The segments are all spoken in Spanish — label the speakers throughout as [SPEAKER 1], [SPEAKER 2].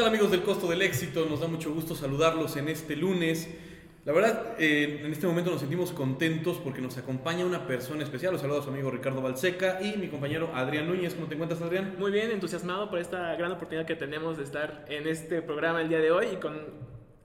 [SPEAKER 1] Tal amigos del Costo del Éxito? Nos da mucho gusto saludarlos en este lunes. La verdad, eh, en este momento nos sentimos contentos porque nos acompaña una persona especial. Los saludo a su amigo Ricardo Balseca y mi compañero Adrián Núñez. ¿Cómo te encuentras, Adrián?
[SPEAKER 2] Muy bien, entusiasmado por esta gran oportunidad que tenemos de estar en este programa el día de hoy y con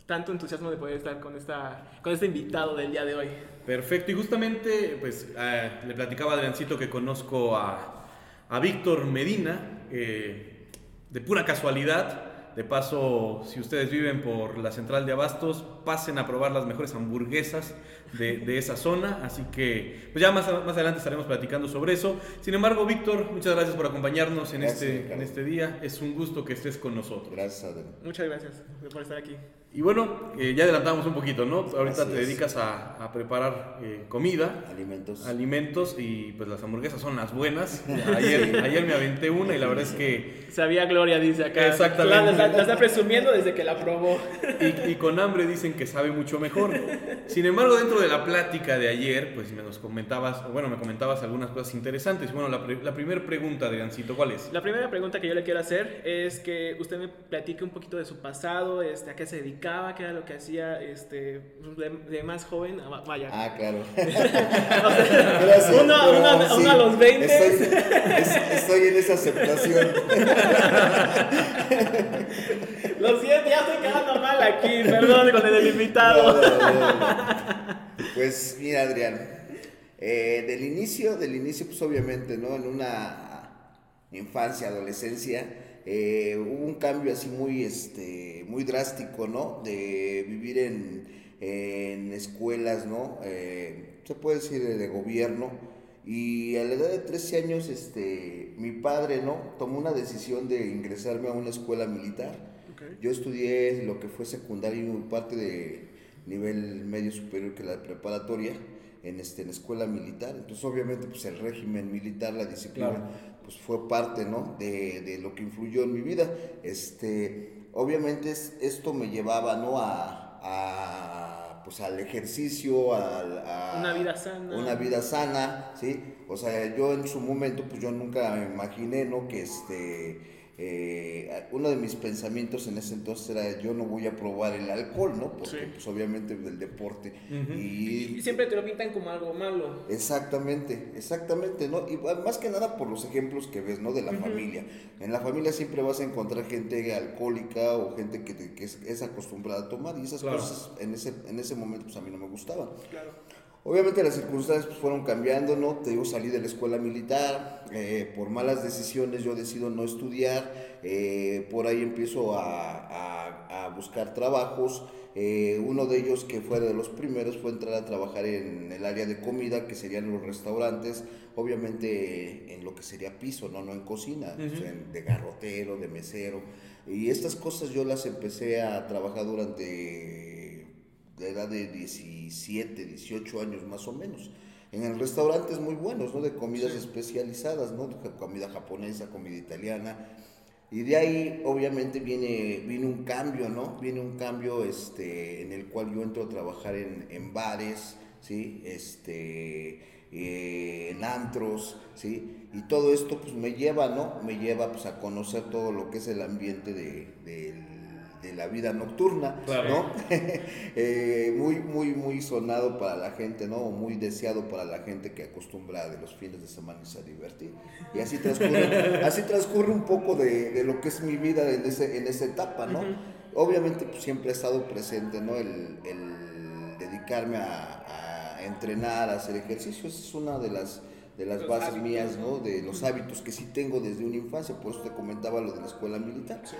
[SPEAKER 2] tanto entusiasmo de poder estar con, esta, con este invitado del día de hoy.
[SPEAKER 1] Perfecto, y justamente pues eh, le platicaba a Adriancito que conozco a, a Víctor Medina, eh, de pura casualidad. De paso, si ustedes viven por la central de Abastos, pasen a probar las mejores hamburguesas de, de esa zona. Así que, pues ya más, más adelante estaremos platicando sobre eso. Sin embargo, Víctor, muchas gracias por acompañarnos en,
[SPEAKER 3] Gracias,
[SPEAKER 1] este, en este día. Es un gusto que estés con nosotros.
[SPEAKER 3] Gracias, Adrián.
[SPEAKER 2] Muchas gracias por estar aquí.
[SPEAKER 1] Y bueno, eh, ya adelantamos un poquito, ¿no? Ahorita
[SPEAKER 3] Así
[SPEAKER 1] te dedicas a, a preparar eh, comida.
[SPEAKER 3] Alimentos.
[SPEAKER 1] alimentos y pues las hamburguesas son las buenas. Ayer, ayer me aventé una y la verdad es que
[SPEAKER 2] Sabía Gloria, dice acá.
[SPEAKER 1] Exactamente.
[SPEAKER 2] La, la- la está presumiendo desde que la probó.
[SPEAKER 1] y, y con hambre dicen que sabe mucho mejor. Sin embargo, dentro de la plática de ayer, pues me nos comentabas, bueno, me comentabas algunas cosas interesantes. Bueno, la, pri- la primera pregunta, Adriancito, ¿cuál es?
[SPEAKER 2] La primera pregunta que yo le quiero hacer es que usted me platique un poquito de su pasado, este, a qué se dedicaba, qué era lo que hacía este, de, de más joven. Ah, Vaya.
[SPEAKER 3] Ah, claro. Gracias,
[SPEAKER 2] uno,
[SPEAKER 3] pero
[SPEAKER 2] uno-
[SPEAKER 3] sí,
[SPEAKER 2] uno a los 20.
[SPEAKER 3] Estoy, es- estoy en esa aceptación.
[SPEAKER 2] Lo siento, ya estoy quedando mal aquí. Perdón con el
[SPEAKER 3] No,
[SPEAKER 2] invitado.
[SPEAKER 3] no, no, no. Pues mira, Adrián, eh, del inicio, del inicio, pues obviamente, ¿no? En una infancia, adolescencia, eh, hubo un cambio así muy, este, muy drástico, ¿no? De vivir en, en escuelas, ¿no? Eh, se puede decir de, gobierno. Y a la edad de 13 años, este, mi padre, ¿no? Tomó una decisión de ingresarme a una escuela militar. Yo estudié lo que fue secundaria y parte de nivel medio superior que la preparatoria en, este, en escuela militar. Entonces, obviamente, pues el régimen militar, la disciplina,
[SPEAKER 1] Claro.
[SPEAKER 3] pues fue parte, ¿no? De, de lo que influyó en mi vida. Este, obviamente, es- esto me llevaba, ¿no? A, a, pues al ejercicio, al- a,
[SPEAKER 2] Una vida sana.
[SPEAKER 3] Una vida sana, ¿sí? O sea, yo en su momento, pues yo nunca me imaginé, ¿no? Que este, eh, uno de mis pensamientos en ese entonces era, yo no voy a probar el alcohol, ¿no? Porque,
[SPEAKER 2] Sí.
[SPEAKER 3] pues obviamente del deporte.
[SPEAKER 2] Y
[SPEAKER 3] Y
[SPEAKER 2] siempre te lo pintan como algo malo.
[SPEAKER 3] Exactamente, exactamente, ¿no? Y bueno, más que nada por los ejemplos que ves, ¿no? De la familia. En la familia siempre vas a encontrar gente alcohólica o gente que, te- que es, es acostumbrada a tomar y esas
[SPEAKER 1] Claro.
[SPEAKER 3] cosas en ese, en ese momento pues a mí no me gustaban.
[SPEAKER 2] Claro.
[SPEAKER 3] Obviamente las circunstancias pues, fueron cambiando, ¿no? Te digo, salí de la escuela militar, eh, por malas decisiones yo decido no estudiar, eh, por ahí empiezo a, a- a buscar trabajos, eh, uno de ellos que fue de los primeros fue entrar a trabajar en el área de comida, que serían los restaurantes, obviamente en lo que sería piso, no, no en cocina, o sea, en- de garrotero, de mesero, y estas cosas yo las empecé a trabajar durante de edad de 17, 18 años más o menos. En restaurantes muy buenos, ¿no? De comidas especializadas, ¿no? De comida japonesa, comida italiana. Y de ahí, obviamente, viene, viene un cambio, ¿no? Viene un cambio este, en el cual yo entro a trabajar en, en bares, ¿sí? Este, eh, en antros, ¿sí? Y todo esto, pues, me lleva, ¿no? Me lleva, pues, a conocer todo lo que es el ambiente de, del- de la vida nocturna,
[SPEAKER 1] Claro.
[SPEAKER 3] ¿no? Eh, muy, muy, muy sonado para la gente, ¿no? Muy deseado para la gente que acostumbra de los fines de semana irse a divertir. Y así transcurre, así transcurre un poco de, de lo que es mi vida en, ese, en esa etapa, ¿no? Obviamente pues, siempre ha estado presente, ¿no? El, el dedicarme a, a entrenar, a hacer ejercicio, esa es una de las de las
[SPEAKER 2] Los
[SPEAKER 3] bases
[SPEAKER 2] hábitos,
[SPEAKER 3] mías,
[SPEAKER 2] ¿no?
[SPEAKER 3] ¿no? De los hábitos que sí tengo desde una infancia, por eso te comentaba lo de la escuela militar.
[SPEAKER 2] Sí.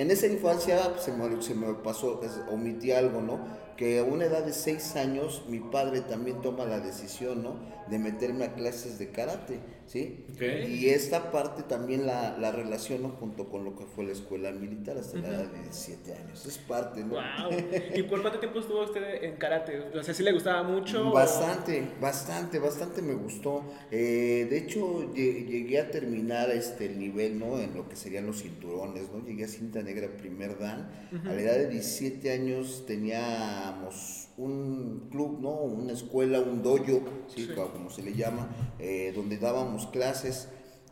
[SPEAKER 3] En esa infancia se, me, pasó, omití algo, ¿no? Que a una edad de seis años mi padre también toma la decisión, ¿no? De meterme a clases de karate, ¿sí? Y esta parte también la, la relaciono junto con lo que fue la escuela militar hasta la edad de 17 años. Es parte, ¿no?
[SPEAKER 2] Wow. ¿Y por cuánto tiempo estuvo usted en karate? O sea, ¿sí le gustaba mucho? o-
[SPEAKER 3] Bastante, bastante, bastante me gustó. Eh, de hecho, lle- llegué a terminar este, el nivel, ¿no? En lo que serían los cinturones, ¿no? Llegué a cinta negra primer dan. A la edad de 17 años teníamos un club, ¿no? Una escuela, un dojo, ¿sí?
[SPEAKER 2] Sí.
[SPEAKER 3] Como se le llama, eh, donde dábamos clases.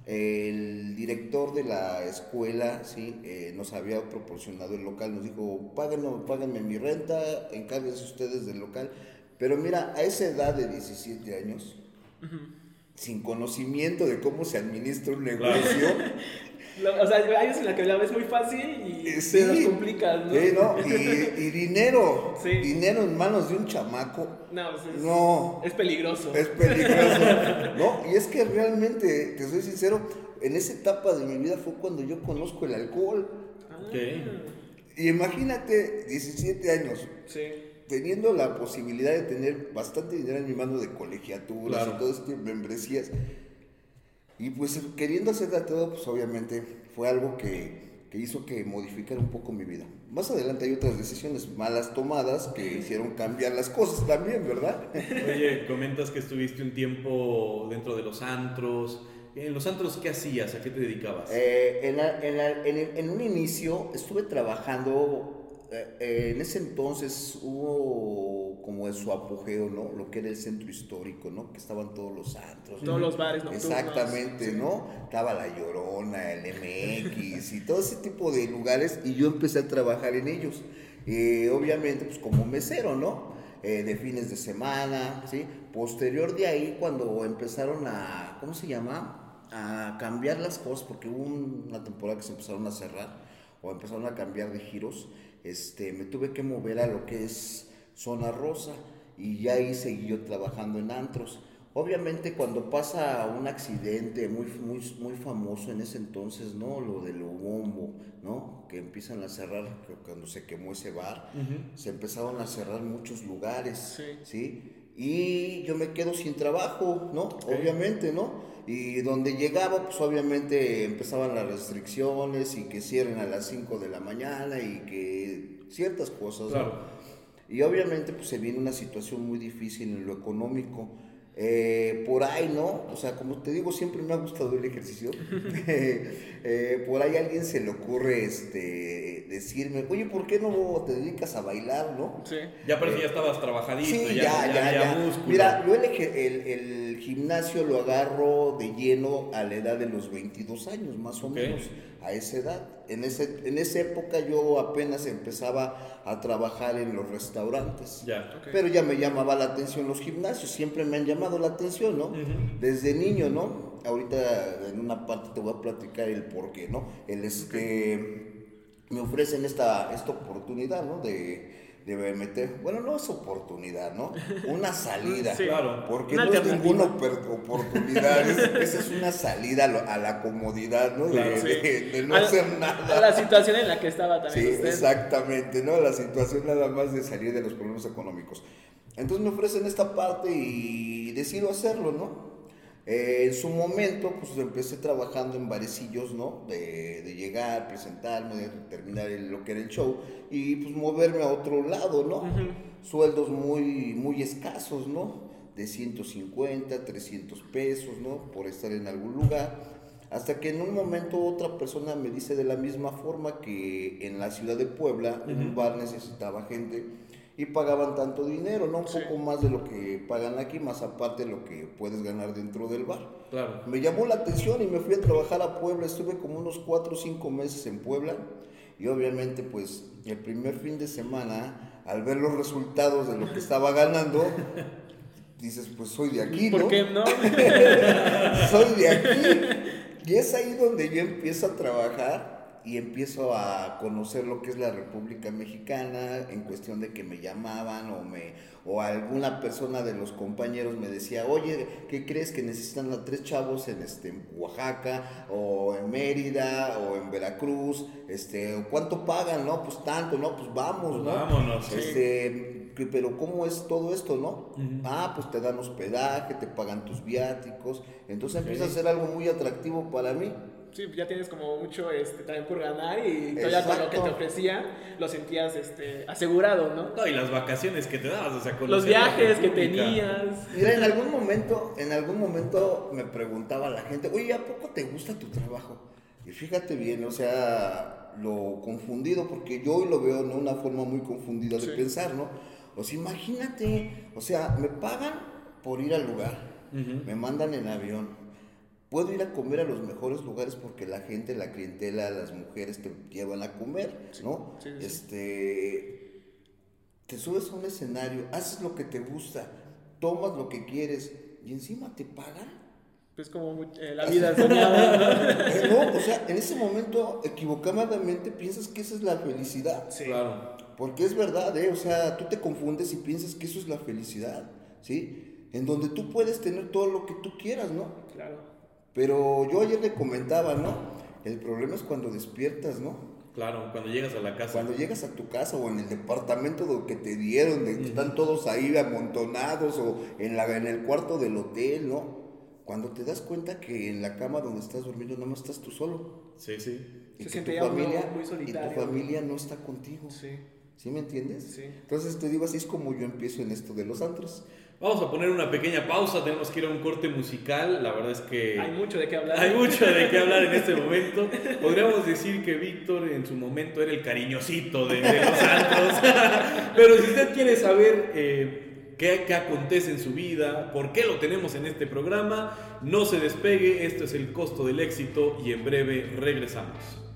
[SPEAKER 3] El director de la escuela sí, eh, nos había proporcionado el local, nos dijo, páguenme, páguenme mi renta, encárguense ustedes del local. Pero mira, a esa edad de 17 años, sin conocimiento de cómo se administra un negocio,
[SPEAKER 2] o sea, hay veces en la que la ves muy fácil y
[SPEAKER 3] eh,
[SPEAKER 2] se los complicas, ¿no?
[SPEAKER 3] sí, ¿no? Y, y dinero,
[SPEAKER 2] Sí.
[SPEAKER 3] dinero en manos de un chamaco,
[SPEAKER 2] No, pues es,
[SPEAKER 3] No.
[SPEAKER 2] es peligroso.
[SPEAKER 3] Es peligroso, ¿no? Y es que realmente, te soy sincero, en esa etapa de mi vida fue cuando yo conozco el alcohol.
[SPEAKER 1] Ok.
[SPEAKER 3] Y imagínate, 17 años,
[SPEAKER 2] Sí.
[SPEAKER 3] teniendo la posibilidad de tener bastante dinero en mi mano de colegiaturas
[SPEAKER 1] Claro.
[SPEAKER 3] y todo este membresías. Y pues queriendo hacer de todo, pues obviamente fue algo que, que hizo que modificara un poco mi vida. Más adelante hay otras decisiones malas tomadas que hicieron cambiar las cosas también, ¿verdad?
[SPEAKER 1] Oye, comentas que estuviste un tiempo dentro de los antros. En los antros, ¿qué hacías? ¿A qué te dedicabas?
[SPEAKER 3] Eh, en, la- en la- en- en un inicio estuve trabajando, eh, en ese entonces hubo como su apogeo, ¿no? Lo que era el centro histórico, ¿no? Que estaban todos los antros.
[SPEAKER 2] Todos los bares nocturnos.
[SPEAKER 3] Exactamente, ¿no? Estaba La Llorona, el MX y todo ese tipo de lugares y yo empecé a trabajar en ellos. Eh, obviamente, pues como mesero, ¿no? Eh, de fines de semana, ¿sí? Posterior de ahí, cuando empezaron a, ¿cómo se llama? A cambiar las cosas, porque hubo una temporada que se empezaron a cerrar o empezaron a cambiar de giros, este, me tuve que mover a lo que es zona rosa y ya ahí seguí yo trabajando en antros. Obviamente cuando pasa un accidente muy, muy, muy famoso en ese entonces, ¿no? Lo de lo bombo, ¿no? Que empiezan a cerrar, que cuando se quemó ese bar, se empezaron a cerrar muchos lugares,
[SPEAKER 2] Sí.
[SPEAKER 3] ¿sí? Y yo me quedo sin trabajo, ¿no? Obviamente, ¿no? Y donde llegaba, pues obviamente empezaban las restricciones y que cierren a las 5 de la mañana y que ciertas cosas, ¿no?
[SPEAKER 1] Claro.
[SPEAKER 3] Y obviamente pues se viene una situación muy difícil en lo económico. Eh, por ahí, ¿no? O sea, como te digo, siempre me ha gustado el ejercicio. Eh, por ahí a alguien se le ocurre este, decirme, oye, ¿por qué no te dedicas a bailar, no?
[SPEAKER 2] Sí.
[SPEAKER 1] Ya parece que ya estabas trabajadito,
[SPEAKER 3] Sí,
[SPEAKER 1] ya,
[SPEAKER 3] ya, ya, ya.
[SPEAKER 1] músculo.
[SPEAKER 3] Mira, yo el, el- el gimnasio lo agarro de lleno a la edad de los 22 años, más o menos, a esa edad. En, ese, en esa época yo apenas empezaba a trabajar en los restaurantes.
[SPEAKER 1] Ya.
[SPEAKER 2] Ok.
[SPEAKER 3] Pero ya me llamaba la atención los gimnasios, siempre me han llamado la atención, ¿no? Desde niño, ¿no? Ahorita en una parte te voy a platicar el por qué, ¿no? El este, me ofrecen esta, esta oportunidad, ¿no? De, de meter, bueno, no es oportunidad, ¿no? Una salida.
[SPEAKER 2] Sí.
[SPEAKER 1] Claro.
[SPEAKER 3] Porque
[SPEAKER 2] Una
[SPEAKER 3] no es ninguna oportunidad, es- esa es una salida a, a la comodidad, ¿no? De,
[SPEAKER 1] Claro,
[SPEAKER 2] sí.
[SPEAKER 3] de- de no
[SPEAKER 2] A
[SPEAKER 3] hacer
[SPEAKER 2] A
[SPEAKER 3] nada.
[SPEAKER 2] la situación en la que estaba
[SPEAKER 3] Sí,
[SPEAKER 2] también usted.
[SPEAKER 3] exactamente, ¿no? La situación nada más de salir de los problemas económicos. Entonces me ofrecen esta parte y decido hacerlo, ¿no? Eh, en su momento, pues empecé trabajando en barecillos, ¿no? De, de llegar, presentarme, de terminar el- lo que era el show y pues moverme a otro lado, ¿no? Sueldos muy, muy escasos, ¿no? De 150, 300 pesos, ¿no? Por estar en algún lugar. Hasta que en un momento otra persona me dice de la misma forma que en la ciudad de Puebla un bar necesitaba gente y pagaban tanto dinero, ¿no? Un
[SPEAKER 2] Sí.
[SPEAKER 3] poco más de lo que pagan aquí, más aparte de lo que puedes ganar dentro del bar.
[SPEAKER 1] Claro.
[SPEAKER 3] Me llamó la atención y me fui a trabajar a Puebla, estuve como unos 4 o 5 meses en Puebla y obviamente pues el primer fin de semana, al ver los resultados de lo que estaba ganando, dices pues soy de aquí, ¿no?
[SPEAKER 2] ¿Por qué no?
[SPEAKER 3] soy de aquí. Y es ahí donde yo empiezo a trabajar y empiezo a conocer lo que es la República Mexicana en cuestión de que me llamaban o me o alguna persona de los compañeros me decía, "Oye, ¿qué crees que necesitan a tres chavos en este en Oaxaca o en Mérida o en Veracruz? Este, ¿cuánto pagan? No, pues tanto, no, pues vamos,
[SPEAKER 1] Pues
[SPEAKER 3] ¿no?
[SPEAKER 1] vámonos, sí.
[SPEAKER 3] Este, pero ¿cómo es todo esto, no? Ah, pues te dan hospedaje, te pagan tus viáticos, entonces empieza a ser algo muy atractivo para mí.
[SPEAKER 2] Sí, ya tienes como mucho este, también por ganar y todavía con lo que
[SPEAKER 3] Exacto.
[SPEAKER 2] te ofrecía lo sentías este, asegurado, ¿no?
[SPEAKER 1] No, y las vacaciones que te dabas, o sea,
[SPEAKER 2] Los
[SPEAKER 1] conocer la
[SPEAKER 2] viajes que tenías.
[SPEAKER 3] Mira, en algún momento, en algún momento me preguntaba la gente, oye, ¿a poco te gusta tu trabajo? Y fíjate bien, o sea, lo confundido, porque yo hoy lo veo de una forma muy confundida de
[SPEAKER 2] Sí.
[SPEAKER 3] pensar, ¿no? O sea, imagínate, o sea, me pagan por ir al lugar, me mandan en avión, puedo ir a comer a los mejores lugares porque la gente, la clientela, las mujeres te llevan a comer, ¿no?
[SPEAKER 2] sí, sí.
[SPEAKER 3] Este, te subes a un escenario, haces lo que te gusta, tomas lo que quieres y encima te pagan.
[SPEAKER 2] Pues como eh, la vida.
[SPEAKER 3] Eh, no, o sea, en ese momento equivocadamente piensas que esa es la felicidad.
[SPEAKER 2] Sí.
[SPEAKER 1] Claro.
[SPEAKER 3] Porque es verdad, ¿eh? O sea, tú te confundes y piensas que eso es la felicidad, ¿sí? En donde tú puedes tener todo lo que tú quieras, ¿no?
[SPEAKER 2] Claro.
[SPEAKER 3] Pero yo ayer le comentaba, ¿no? El problema es cuando despiertas, ¿no?
[SPEAKER 1] Claro, cuando llegas a la casa.
[SPEAKER 3] Cuando llegas a tu casa o en el departamento de que te dieron, de que están todos ahí amontonados o en, la, en el cuarto del hotel, ¿no? Cuando te das cuenta que en la cama donde estás durmiendo no más estás tú solo.
[SPEAKER 1] Sí, sí.
[SPEAKER 3] Y
[SPEAKER 2] Se
[SPEAKER 3] que
[SPEAKER 2] siente
[SPEAKER 3] tu familia,
[SPEAKER 2] muy
[SPEAKER 3] y tu familia no está contigo.
[SPEAKER 2] Sí.
[SPEAKER 3] ¿Sí me entiendes?
[SPEAKER 2] Sí.
[SPEAKER 3] Entonces te digo, así es como yo empiezo en esto de los antros.
[SPEAKER 1] Vamos a poner una pequeña pausa, tenemos que ir a un corte musical. La verdad es que
[SPEAKER 2] Hay mucho de qué hablar.
[SPEAKER 1] hay mucho de qué hablar en este momento. Podríamos decir que Víctor en su momento era el cariñosito de, de los antros. Pero si usted quiere saber eh, qué, qué acontece en su vida, por qué lo tenemos en este programa, no se despegue. Esto es el costo del éxito y en breve regresamos.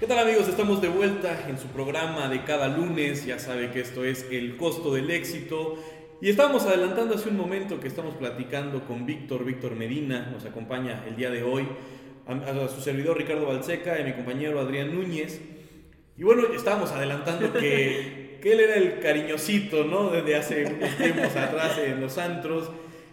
[SPEAKER 1] ¿Qué tal amigos? Estamos de vuelta en su programa de cada lunes. Ya sabe que esto es El costo del éxito. Y estábamos adelantando hace un momento que estamos platicando con Víctor, Víctor Medina, nos acompaña el día de hoy, a, su servidor Ricardo Balseca y a mi compañero Adrián Núñez. Y bueno, estábamos adelantando que, él era el cariñosito, ¿no? Desde hace unos tiempos atrás en los antros.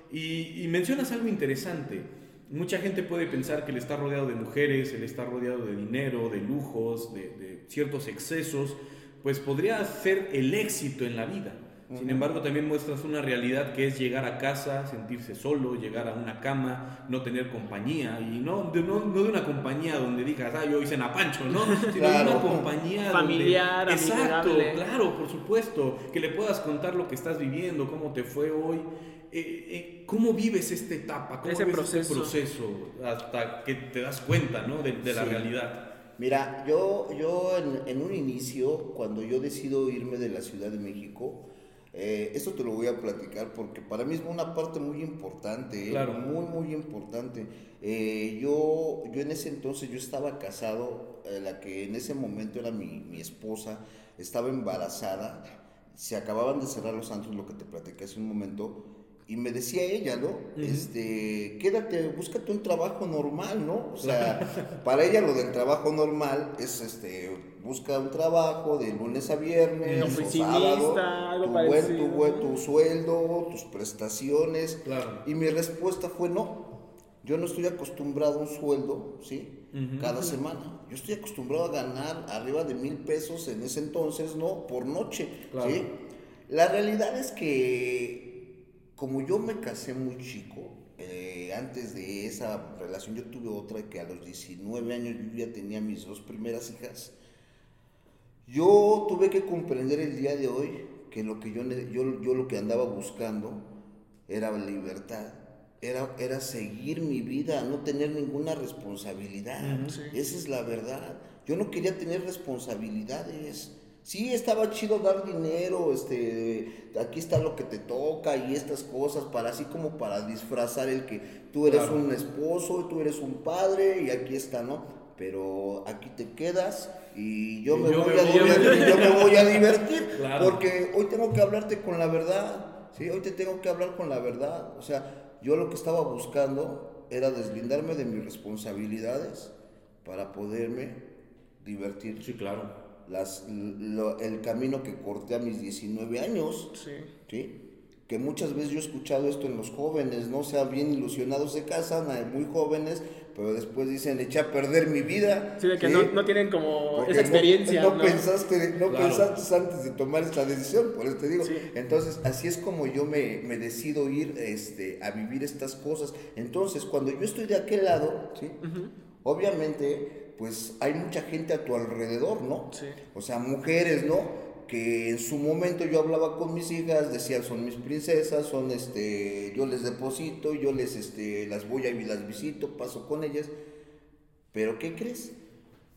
[SPEAKER 1] Y mencionas algo interesante. Mucha gente puede pensar que él está rodeado de mujeres, él está rodeado de dinero, de lujos, de, de ciertos excesos, pues podría ser el éxito en la vida. Sin embargo, también muestras una realidad que es llegar a casa, sentirse solo, llegar a una cama, no tener compañía. Y no de, no, no de una compañía donde digas, ah, yo hice Napancho, ¿no? Sino de una compañía
[SPEAKER 2] Familiar,
[SPEAKER 1] donde... Exacto,
[SPEAKER 2] amigable.
[SPEAKER 1] claro, por supuesto. Que le puedas contar lo que estás viviendo, cómo te fue hoy. Eh, eh, ¿Cómo vives esta etapa? ¿Cómo
[SPEAKER 2] Ese
[SPEAKER 1] vives
[SPEAKER 2] proceso.
[SPEAKER 1] este proceso hasta que te das cuenta ¿no? de, de la
[SPEAKER 3] Sí.
[SPEAKER 1] realidad?
[SPEAKER 3] Mira, yo, yo en, en un inicio, cuando yo decido irme de la Ciudad de México, eh, esto te lo voy a platicar porque para mí es una parte muy importante, ¿eh?
[SPEAKER 1] Claro.
[SPEAKER 3] muy, muy importante. Eh, yo, yo en ese entonces, yo estaba casado, eh, la que en ese momento era mi, mi esposa, estaba embarazada, se acababan de cerrar los santos, lo que te platiqué hace un momento, y me decía ella, ¿no? Este, quédate, búscate un trabajo normal, ¿no? O sea, para ella lo del trabajo normal es, este, busca un trabajo de lunes a viernes, o sábado,
[SPEAKER 2] algo
[SPEAKER 3] tu, buen, tu, buen- tu sueldo, tus prestaciones.
[SPEAKER 1] Claro.
[SPEAKER 3] Y mi respuesta fue no. Yo no estoy acostumbrado a un sueldo, ¿sí? Cada semana. Yo estoy acostumbrado a ganar arriba de mil pesos en ese entonces, ¿no? Por noche,
[SPEAKER 1] Claro.
[SPEAKER 3] ¿sí? La realidad es que, como yo me casé muy chico, eh, antes de esa relación yo tuve otra que a los 19 años yo ya tenía mis dos primeras hijas. Yo tuve que comprender el día de hoy que lo que yo, yo, yo lo que andaba buscando era libertad, era, era seguir mi vida, no tener ninguna responsabilidad.
[SPEAKER 2] sí.
[SPEAKER 3] Esa es la verdad. Yo no quería tener responsabilidades. Sí, estaba chido dar dinero, este, aquí está lo que te toca y estas cosas, para así como para disfrazar el que tú eres
[SPEAKER 1] Claro.
[SPEAKER 3] un esposo, tú eres un padre y aquí está, ¿no? Pero aquí te quedas y yo,
[SPEAKER 1] Y
[SPEAKER 3] me,
[SPEAKER 1] yo
[SPEAKER 3] voy
[SPEAKER 1] me
[SPEAKER 3] a
[SPEAKER 1] voy
[SPEAKER 3] divertir, yo me voy a divertir,
[SPEAKER 1] Claro.
[SPEAKER 3] porque hoy tengo que hablarte con la verdad, ¿sí? Hoy te tengo que hablar con la verdad, o sea, yo lo que estaba buscando era deslindarme de mis responsabilidades para poderme divertir.
[SPEAKER 1] Sí, claro.
[SPEAKER 3] Las, lo- el camino que corté a mis 19 años,
[SPEAKER 2] Sí.
[SPEAKER 3] ¿sí? Que muchas veces yo he escuchado esto en los jóvenes, ¿no? O sea, bien ilusionados se casan, eh, muy jóvenes, pero después dicen, eché a perder mi vida.
[SPEAKER 2] Sí, de que
[SPEAKER 3] ¿sí?
[SPEAKER 2] no, no tienen como
[SPEAKER 3] Porque
[SPEAKER 2] esa
[SPEAKER 3] no-
[SPEAKER 2] experiencia.
[SPEAKER 3] No,
[SPEAKER 2] ¿no?
[SPEAKER 3] pensaste, no
[SPEAKER 1] Claro.
[SPEAKER 3] pensaste antes de tomar esta decisión, por eso te digo.
[SPEAKER 2] Sí.
[SPEAKER 3] Entonces, así es como yo me, me decido ir este, a vivir estas cosas. Entonces, cuando yo estoy de aquel lado, ¿sí? obviamente, pues hay mucha gente a tu alrededor, ¿no?
[SPEAKER 2] Sí.
[SPEAKER 3] O sea, mujeres, ¿no? Que en su momento yo hablaba con mis hijas, decían son mis princesas, son este, yo les deposito, yo les este, las voy a y las visito, paso con ellas. Pero ¿qué crees?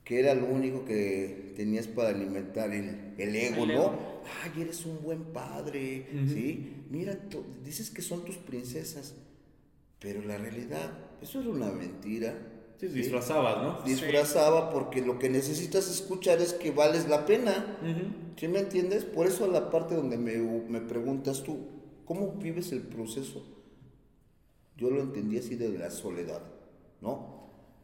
[SPEAKER 3] Que era lo único que tenías para alimentar el, el ego,
[SPEAKER 2] El
[SPEAKER 3] ¿no?
[SPEAKER 2] ego.
[SPEAKER 3] Ay, eres un buen padre, ¿sí? Mira, dices que son tus princesas, pero la realidad, eso era una mentira.
[SPEAKER 1] Sí,
[SPEAKER 3] ¿sí?
[SPEAKER 1] disfrazabas, ¿no?
[SPEAKER 3] disfrazaba porque lo que necesitas escuchar es que vales la pena.
[SPEAKER 1] Ujú.
[SPEAKER 3] ¿Sí me entiendes? Por eso la parte donde me, me preguntas tú, ¿cómo vives el proceso? Yo lo entendí así de la soledad, ¿no?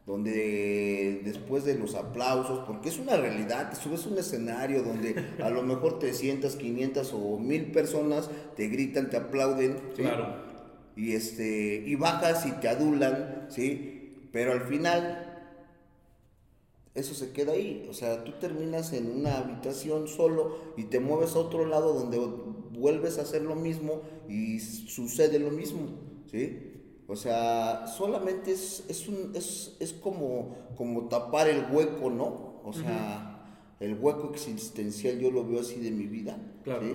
[SPEAKER 3] Donde después de los aplausos, porque es una realidad, te subes a un escenario donde a lo mejor 300, 500 o 1000 personas te gritan, te aplauden, ¿sí?
[SPEAKER 1] Claro.
[SPEAKER 3] y este y bajas y te adulan, ¿sí? Pero al final eso se queda ahí, o sea, tú terminas en una habitación solo y te mueves a otro lado donde vuelves a hacer lo mismo y sucede lo mismo, ¿sí? O sea, solamente es, es, un, es, es como, como tapar el hueco, ¿no? O sea, el hueco existencial yo lo veo así de mi vida,
[SPEAKER 1] Claro.
[SPEAKER 3] ¿sí?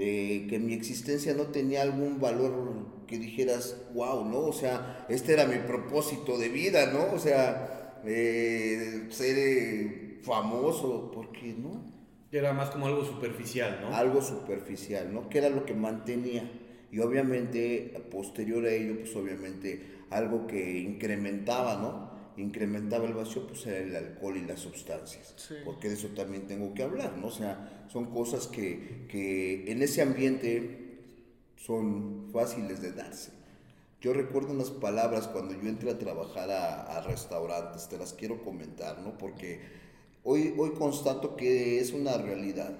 [SPEAKER 3] De que mi existencia no tenía algún valor que dijeras, wow, ¿no? O sea, este era mi propósito de vida, ¿no? O sea, eh, ser eh, famoso, ¿por qué no?
[SPEAKER 1] Era más como algo superficial, ¿no?
[SPEAKER 3] Algo superficial, ¿no? Que era lo que mantenía. Y obviamente, posterior a ello, pues obviamente algo que incrementaba, ¿no? Incrementaba el vacío, pues era el alcohol y las sustancias.
[SPEAKER 2] Sí.
[SPEAKER 3] Porque de eso también tengo que hablar, ¿no? O sea, son cosas que, que en ese ambiente son fáciles de darse. Yo recuerdo unas palabras cuando yo entré a trabajar a, a restaurantes, te las quiero comentar, ¿no? Porque hoy, hoy constato que es una realidad.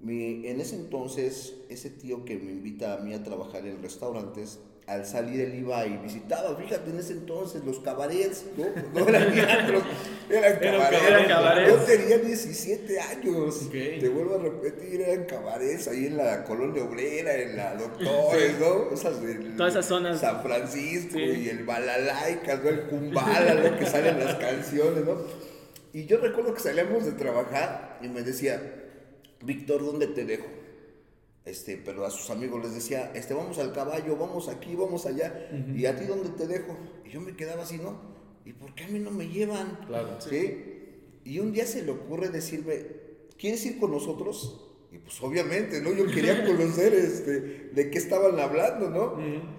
[SPEAKER 3] Mi- en ese entonces, ese tío que me invita a mí a trabajar en restaurantes, al salir él iba y visitaba, fíjate, en ese entonces los cabarets, ¿no? No eran ni antros, eran cabarets. Yo tenía 17 años. Te vuelvo a repetir, eran cabarets ahí en la colonia obrera, en la Doctores, ¿no? Esas de
[SPEAKER 2] Todas esas zonas.
[SPEAKER 3] San Francisco
[SPEAKER 2] Sí.
[SPEAKER 3] y el Balalaika, ¿no? El Kumbala, ¿no? Que salen las canciones, ¿no? Y yo recuerdo que salíamos de trabajar y me decía, Víctor, ¿dónde te dejo? Este, pero a sus amigos les decía, este, vamos al caballo, vamos aquí, vamos allá. ¿Y a ti dónde te dejo? Y yo me quedaba así, ¿no? ¿Y por qué a mí no me llevan?
[SPEAKER 1] Claro.
[SPEAKER 3] ¿Sí? Y un día se le ocurre decirme, ¿quieres ir con nosotros? Y pues obviamente, ¿no? Yo quería conocer este, de qué estaban hablando, ¿no?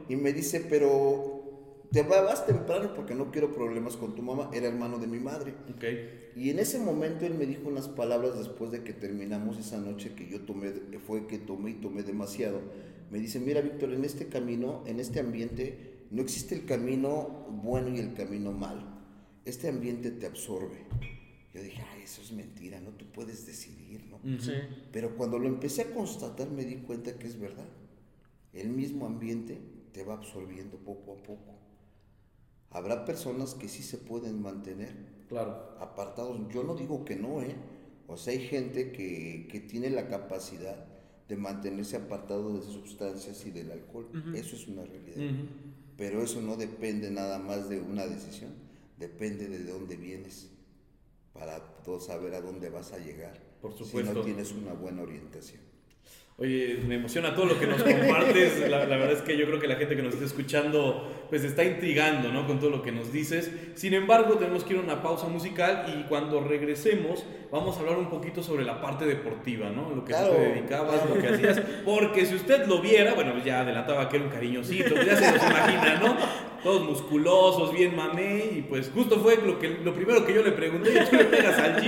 [SPEAKER 3] Y me dice, pero te va- vas temprano porque no quiero problemas con tu mamá. Era hermano de mi madre.
[SPEAKER 1] Ok.
[SPEAKER 3] Y en ese momento él me dijo unas palabras después de que terminamos esa noche que yo tomé, que fue que tomé y tomé demasiado. Me dice, mira Víctor, en este camino, en este ambiente, no existe el camino bueno y el camino malo. Este ambiente te absorbe. Yo dije, ay, eso es mentira, no tú puedes decidir, ¿no?
[SPEAKER 2] Sí.
[SPEAKER 3] Pero cuando lo empecé a constatar me di cuenta que es verdad. El mismo ambiente te va absorbiendo poco a poco. Habrá personas que sí se pueden mantener
[SPEAKER 1] Claro.
[SPEAKER 3] apartados. Yo no digo que no, ¿eh? O sea, hay gente que, que tiene la capacidad de mantenerse apartado de sustancias y del alcohol. Eso es una realidad. Pero eso no depende nada más de una decisión. Depende de dónde vienes para saber a dónde vas a llegar.
[SPEAKER 1] Por
[SPEAKER 3] Si no tienes una buena orientación.
[SPEAKER 1] Oye, me emociona todo lo que nos compartes. La, la verdad es que yo creo que la gente que nos está escuchando pues está intrigando ¿no? con todo lo que nos dices. Sin embargo, tenemos que ir a una pausa musical y cuando regresemos vamos a hablar un poquito sobre la parte deportiva, ¿no? Lo que tú
[SPEAKER 3] Claro,
[SPEAKER 1] te dedicabas, lo que hacías. Porque si usted lo viera, bueno, pues ya adelantaba que era un cariñosito, pues ya se los imagina, ¿no? Todos musculosos, bien mamé y pues justo fue lo, que, lo primero que yo le pregunté, ¿y tú le pegas al?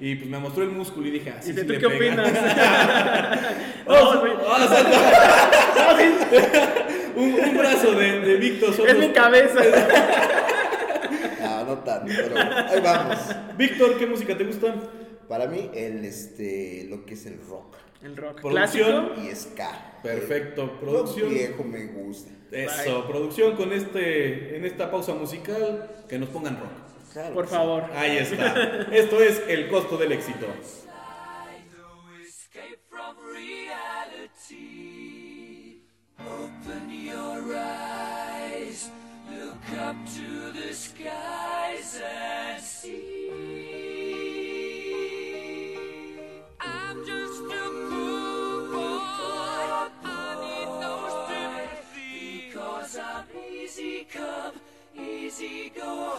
[SPEAKER 1] Y pues me mostró el músculo y dije, así
[SPEAKER 2] ¿Y
[SPEAKER 1] sí
[SPEAKER 2] tú
[SPEAKER 1] le
[SPEAKER 2] qué
[SPEAKER 1] pega.
[SPEAKER 2] opinas?
[SPEAKER 1] Vamos,
[SPEAKER 2] Oh, güey.
[SPEAKER 1] vamos a- un, un brazo de, de Víctor
[SPEAKER 2] es
[SPEAKER 1] los-
[SPEAKER 2] mi cabeza.
[SPEAKER 3] No, no tanto, pero ahí vamos.
[SPEAKER 1] Víctor, ¿qué música te gusta?
[SPEAKER 3] Para mí, el, este, lo que es el rock
[SPEAKER 2] El rock
[SPEAKER 1] Producción.
[SPEAKER 2] clásico.
[SPEAKER 3] y ska.
[SPEAKER 1] Perfecto, producción.
[SPEAKER 3] viejo me gusta.
[SPEAKER 1] Eso, producción con este, en esta pausa musical, que nos pongan rock.
[SPEAKER 3] Claro
[SPEAKER 2] Por
[SPEAKER 3] sí.
[SPEAKER 2] favor.
[SPEAKER 1] Ahí está. Esto es el costo del éxito.
[SPEAKER 4] Open your eyes, look up to the skies and see. I'm just a poor boy. I need no sympathy. Because I'm easy come, easy go.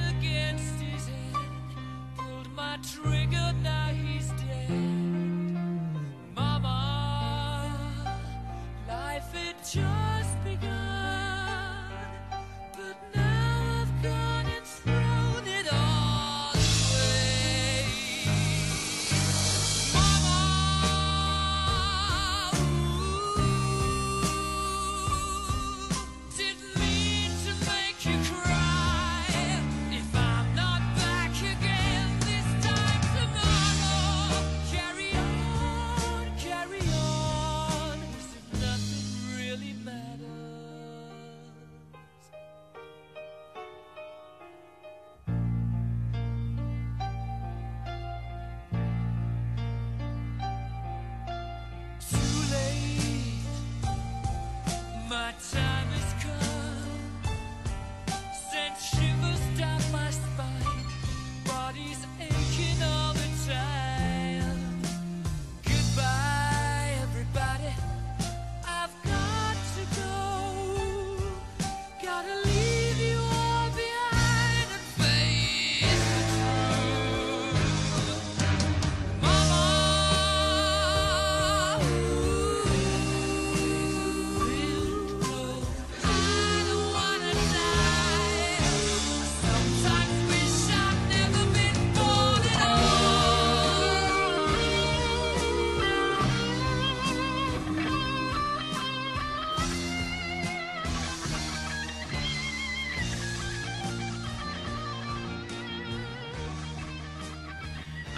[SPEAKER 4] just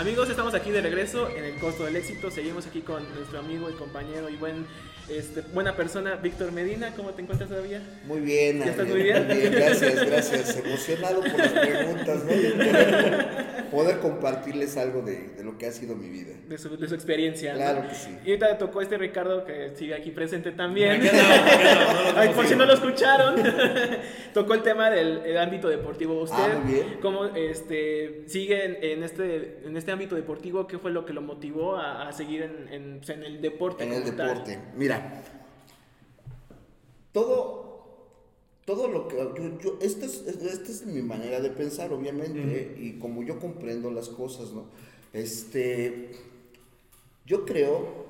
[SPEAKER 2] Amigos, estamos aquí de regreso en el costo del éxito. Seguimos aquí con nuestro amigo y compañero y buen, este, buena persona, Víctor Medina. ¿Cómo te encuentras todavía?
[SPEAKER 3] Muy bien,
[SPEAKER 2] ¿Ya estás muy bien?
[SPEAKER 3] Gracias, gracias. Emocionado por las preguntas, ¿no? Poder, compartirles algo de, de lo que ha sido mi vida.
[SPEAKER 2] De su, de su experiencia. ¿no?
[SPEAKER 3] Claro que sí.
[SPEAKER 2] Y ahorita le tocó este Ricardo que sigue aquí presente también.
[SPEAKER 1] No
[SPEAKER 2] Ay, por si no lo escucharon, tocó el tema del el ámbito deportivo. ¿Usted
[SPEAKER 3] Ah, muy bien.
[SPEAKER 2] cómo este, sigue en, en este, en este ámbito deportivo? ¿Qué fue lo que lo motivó a, a seguir en, en, pues, en el deporte?
[SPEAKER 3] En el
[SPEAKER 2] tal?
[SPEAKER 3] deporte. Mira, todo, todo lo que yo, yo- esta es, esta es mi manera de pensar, obviamente, y como yo comprendo las cosas, ¿no? Este, yo creo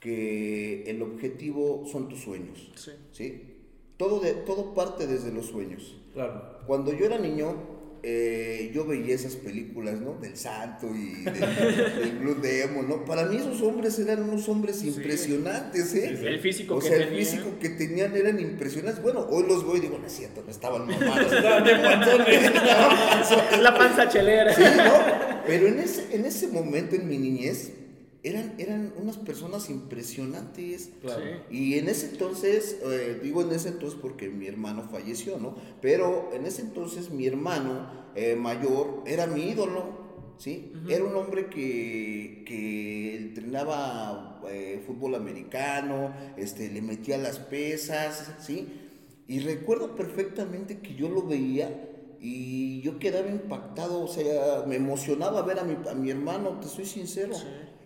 [SPEAKER 3] que el objetivo son tus sueños,
[SPEAKER 2] Sí.
[SPEAKER 3] ¿sí? Todo, de, todo parte desde los sueños.
[SPEAKER 1] Claro.
[SPEAKER 3] Cuando yo era niño, eh, yo veía esas películas, ¿no? Del santo y del, del Blue Demon, ¿no? Para mí esos hombres eran unos hombres impresionantes, ¿eh?
[SPEAKER 2] El físico
[SPEAKER 3] o
[SPEAKER 2] que
[SPEAKER 3] sea,
[SPEAKER 2] tenía.
[SPEAKER 3] el físico que tenían eran impresionantes. Bueno, hoy los veo y digo, no es cierto, no estaban mamados.
[SPEAKER 1] Estaban bien panzones.
[SPEAKER 2] La panza chelera.
[SPEAKER 3] Sí, ¿no? Pero en ese, en ese momento, en mi niñez, eran, eran unas personas impresionantes.
[SPEAKER 1] Claro.
[SPEAKER 2] Sí.
[SPEAKER 3] Y en ese entonces, eh, digo en ese entonces porque mi hermano falleció, ¿no? Pero en ese entonces mi hermano eh, mayor era mi ídolo, ¿sí? Era un hombre que, que entrenaba eh, fútbol americano, este, le metía las pesas, ¿sí? Y recuerdo perfectamente que yo lo veía y yo quedaba impactado, o sea, me emocionaba ver a mi, a mi hermano, te soy sincero.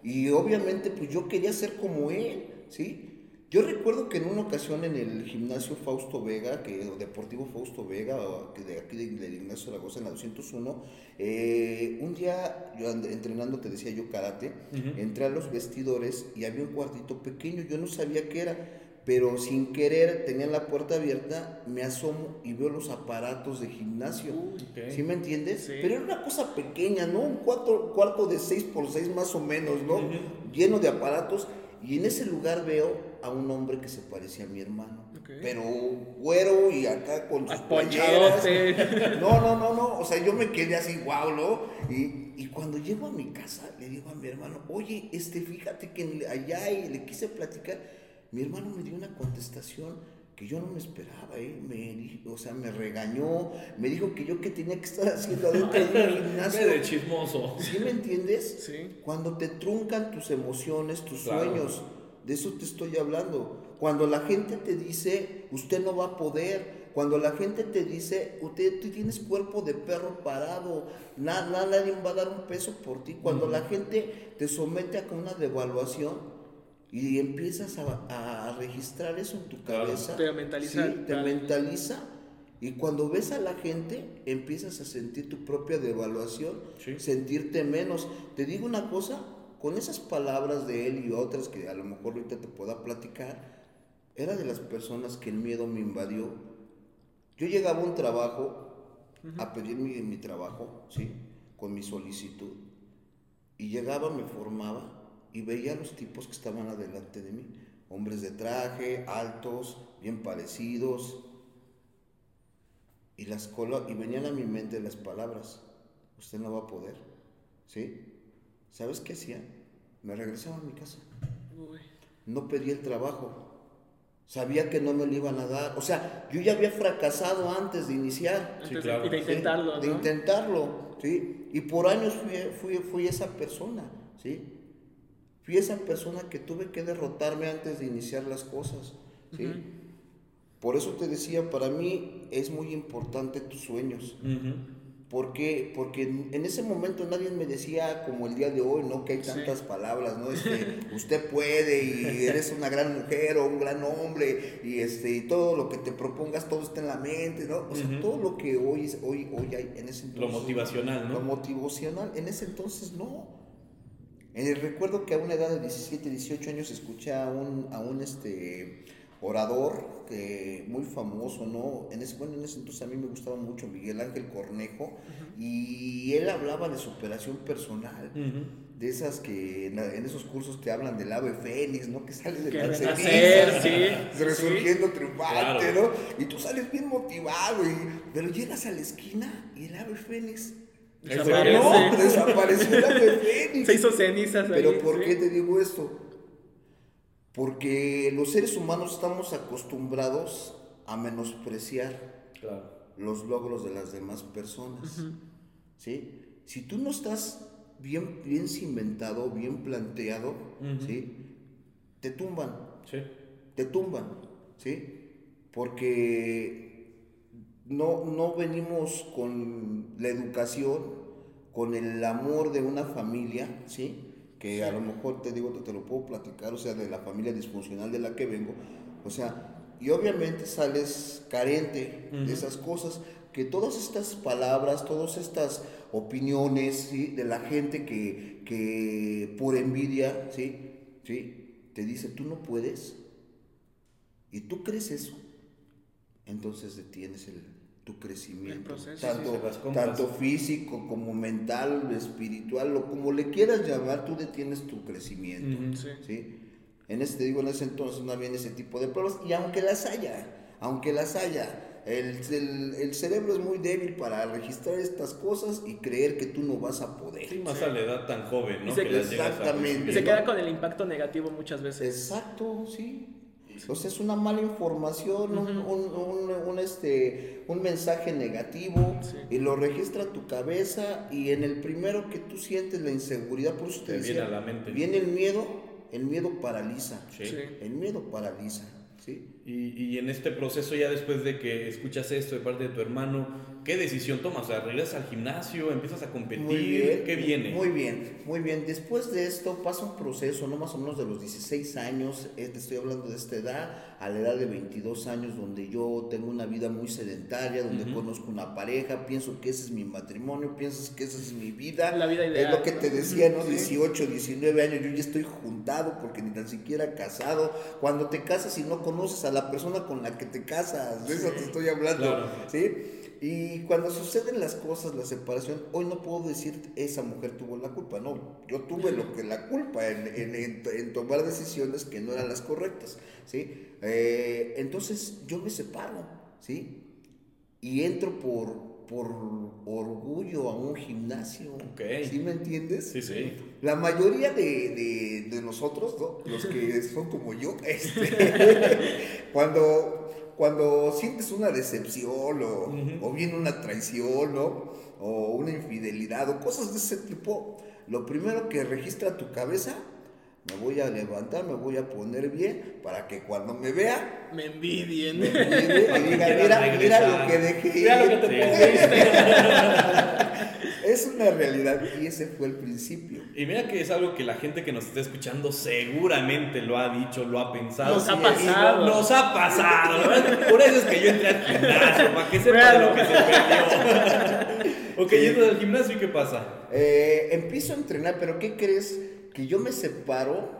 [SPEAKER 3] Y obviamente pues yo quería ser como él, ¿sí? Yo recuerdo que en una ocasión en el gimnasio Fausto Vega, que o Deportivo Fausto Vega, o que de aquí de- del Ignacio Zaragoza en la 201, eh, un día yo entrenando, te decía yo karate, entré a los vestidores y había un cuartito pequeño, yo no sabía qué era, pero sin querer tenía la puerta abierta, me asomo y veo los aparatos de gimnasio.
[SPEAKER 1] ok.
[SPEAKER 3] ¿Sí me entiendes?
[SPEAKER 2] Sí.
[SPEAKER 3] Pero era una cosa pequeña, ¿no? Un cuarto, cuarto de 6 por 6 más o menos, ¿no? Lleno de aparatos. Y en ese lugar veo a un hombre que se parecía a mi hermano.
[SPEAKER 2] Ok.
[SPEAKER 3] Pero güero y acá con sus playeras. No, no, no, no. O sea, yo me quedé así, wow, ¿no? Y, y cuando llego a mi casa, le digo a mi hermano, oye, este, fíjate que allá y le quise platicar. Mi hermano me dio una contestación que yo no me esperaba, ¿eh? Me, o sea, me regañó, me dijo que yo qué tenía que estar haciendo adentro de un gimnasio.
[SPEAKER 1] de chismoso.
[SPEAKER 3] ¿Sí me entiendes?
[SPEAKER 2] Sí.
[SPEAKER 3] Cuando te truncan tus emociones, tus
[SPEAKER 1] Claro.
[SPEAKER 3] sueños, de eso te estoy hablando. Cuando la gente te dice, usted no va a poder. Cuando la gente te dice, usted tú tienes cuerpo de perro parado, na- na- nadie va a dar un peso por ti. Cuando la gente te somete a una devaluación y empiezas a, a registrar eso en tu
[SPEAKER 1] Claro.
[SPEAKER 3] cabeza,
[SPEAKER 2] Te mentaliza,
[SPEAKER 3] sí, te
[SPEAKER 2] claro.
[SPEAKER 3] mentaliza. Y cuando ves a la gente, empiezas a sentir tu propia devaluación,
[SPEAKER 1] Sí.
[SPEAKER 3] sentirte menos. Te digo una cosa, con esas palabras de él y otras que a lo mejor ahorita te pueda platicar, era de las personas que el miedo me invadió. Yo llegaba a un trabajo, a pedir mi, mi trabajo, ¿sí? Con mi solicitud. Y llegaba, me formaba y veía a los tipos que estaban adelante de mí. Hombres de traje, altos, bien parecidos. Y, las colo- y venían a mi mente las palabras. Usted no va a poder. ¿Sí? ¿Sabes qué hacía? Me regresaba a mi casa.
[SPEAKER 2] Uy.
[SPEAKER 3] No pedí el trabajo. Sabía que no me lo iban a dar. O sea, yo ya había fracasado antes de iniciar.
[SPEAKER 1] Sí, claro.
[SPEAKER 2] Y de
[SPEAKER 3] ¿sí?
[SPEAKER 2] intentarlo, ¿no?
[SPEAKER 3] De intentarlo, ¿sí? Y por años fui, fui, fui esa persona, ¿sí? Fui esa persona que tuve que derrotarme antes de iniciar las cosas, ¿sí? Por eso te decía, para mí es muy importante tus sueños. ¿Por qué? Porque en ese momento nadie me decía como el día de hoy, ¿no? Que hay
[SPEAKER 2] Sí.
[SPEAKER 3] tantas palabras, ¿no? Este, usted puede y eres una gran mujer o un gran hombre y este y todo lo que te propongas todo está en la mente, ¿no? O sea, todo lo que hoy hoy hoy hay en ese
[SPEAKER 1] Lo
[SPEAKER 3] entonces
[SPEAKER 1] motivacional,
[SPEAKER 3] Lo
[SPEAKER 1] ¿no?
[SPEAKER 3] motivacional en ese entonces no. Eh, recuerdo que a una edad de 17, 18 años escuché a un, a un este, orador muy famoso, ¿no? En ese, bueno, en ese entonces a mí me gustaba mucho Miguel Ángel Cornejo y él hablaba de superación personal. De esas que en, en esos cursos te hablan del ave fénix, ¿no? Que sale de cenizas,
[SPEAKER 2] sí,
[SPEAKER 3] resurgiendo triunfante,
[SPEAKER 1] Claro.
[SPEAKER 3] ¿no? Y tú sales bien motivado, y, pero llegas a la esquina y el ave fénix
[SPEAKER 2] Desaparece.
[SPEAKER 3] No, desapareció el ave fénix.
[SPEAKER 2] Se hizo cenizas ahí.
[SPEAKER 3] Pero ¿por
[SPEAKER 2] sí.
[SPEAKER 3] qué te digo esto? Porque los seres humanos estamos acostumbrados a menospreciar
[SPEAKER 1] Claro.
[SPEAKER 3] los logros de las demás personas. ¿sí? Si tú no estás bien, bien cimentado, bien planteado, ¿sí? te tumban,
[SPEAKER 1] Sí.
[SPEAKER 3] te tumban, ¿sí? Porque no, no venimos con la educación, con el amor de una familia, ¿sí? Que a lo mejor te digo, te, te lo puedo platicar, o sea, de la familia disfuncional de la que vengo, o sea, y obviamente sales carente de esas cosas, que todas estas palabras, todas estas opiniones, ¿sí? De la gente que, que por envidia, ¿sí? ¿sí? Te dice, tú no puedes, y tú crees eso, entonces detienes el, tu crecimiento,
[SPEAKER 2] El proceso, sí,
[SPEAKER 3] tanto,
[SPEAKER 1] compras.
[SPEAKER 3] tanto físico como mental, espiritual, o como le quieras llamar, tú detienes tu crecimiento.
[SPEAKER 2] Sí.
[SPEAKER 3] ¿sí? En ese, te digo, en ese entonces no había ese tipo de pruebas, y aunque las haya, aunque las haya, el, el- el cerebro es muy débil para registrar estas cosas y creer que tú no vas a poder.
[SPEAKER 1] Sí, más a la edad tan joven, ¿no?
[SPEAKER 2] Y se-
[SPEAKER 1] Que
[SPEAKER 3] Exactamente.
[SPEAKER 2] Y se queda con el impacto negativo muchas veces.
[SPEAKER 3] Exacto, sí. O sea, es una mala información, un, un- un- un, este, un mensaje negativo
[SPEAKER 2] Sí.
[SPEAKER 3] y lo registra tu cabeza y en el primero que tú sientes la inseguridad, por eso te,
[SPEAKER 1] Te
[SPEAKER 3] decía,
[SPEAKER 1] viene a la mente.
[SPEAKER 3] viene el miedo, el miedo paraliza.
[SPEAKER 1] Sí.
[SPEAKER 2] Sí.
[SPEAKER 3] El miedo paraliza, ¿sí?
[SPEAKER 1] Y, y en este proceso, ya después de que escuchas esto de parte de tu hermano, ¿qué decisión tomas? O sea, ¿regresas al gimnasio? ¿Empiezas a competir?
[SPEAKER 3] Muy bien.
[SPEAKER 1] ¿Qué viene?
[SPEAKER 3] Muy bien, muy bien. Después de esto pasa un proceso, no más o menos de los 16 años, eh, te estoy hablando de esta edad, a la edad de 22 años, donde yo tengo una vida muy sedentaria, donde conozco una pareja, pienso que ese es mi matrimonio, piensas que esa es mi vida.
[SPEAKER 2] La vida
[SPEAKER 3] Es
[SPEAKER 2] ideal,
[SPEAKER 3] lo que te decía, ¿no?
[SPEAKER 2] Sí.
[SPEAKER 3] 18, 19 años, yo ya estoy juntado porque ni tan siquiera casado. Cuando te casas y no conoces a la persona con la que te casas, de eso te estoy hablando,
[SPEAKER 1] Claro.
[SPEAKER 3] ¿sí? Y cuando suceden las cosas, la separación, hoy no puedo decir esa mujer tuvo la culpa, no, yo tuve lo que la culpa en, en- en- en tomar decisiones que no eran las correctas, ¿sí? Eh, entonces yo me separo, ¿sí? Y entro por, por orgullo a un gimnasio,
[SPEAKER 1] Ok.
[SPEAKER 3] ¿sí me entiendes?
[SPEAKER 1] Sí, sí.
[SPEAKER 3] La mayoría de, de- de nosotros, ¿no? los que son como yo, este, cuando, cuando sientes una decepción o, o bien una traición ¿no? o una infidelidad o cosas de ese tipo, lo primero que registra tu cabeza, me voy a levantar, me voy a poner bien para que cuando me vea,
[SPEAKER 2] Me envidien.
[SPEAKER 3] me mire y diga, mira, mira
[SPEAKER 1] regresar".
[SPEAKER 3] lo que dejé.
[SPEAKER 2] Mira lo que te perdiste.
[SPEAKER 3] Es una realidad y ese fue el principio.
[SPEAKER 1] Y mira que es algo que la gente que nos está escuchando seguramente lo ha dicho, lo ha pensado.
[SPEAKER 2] Nos ha pasado.
[SPEAKER 1] Nos ha pasado. Por eso es que yo entré al gimnasio, para que sepa de lo que se perdió. ok, yendo del gimnasio, ¿y qué pasa?
[SPEAKER 3] Eh, empiezo a entrenar, pero ¿qué crees? Que yo me separo,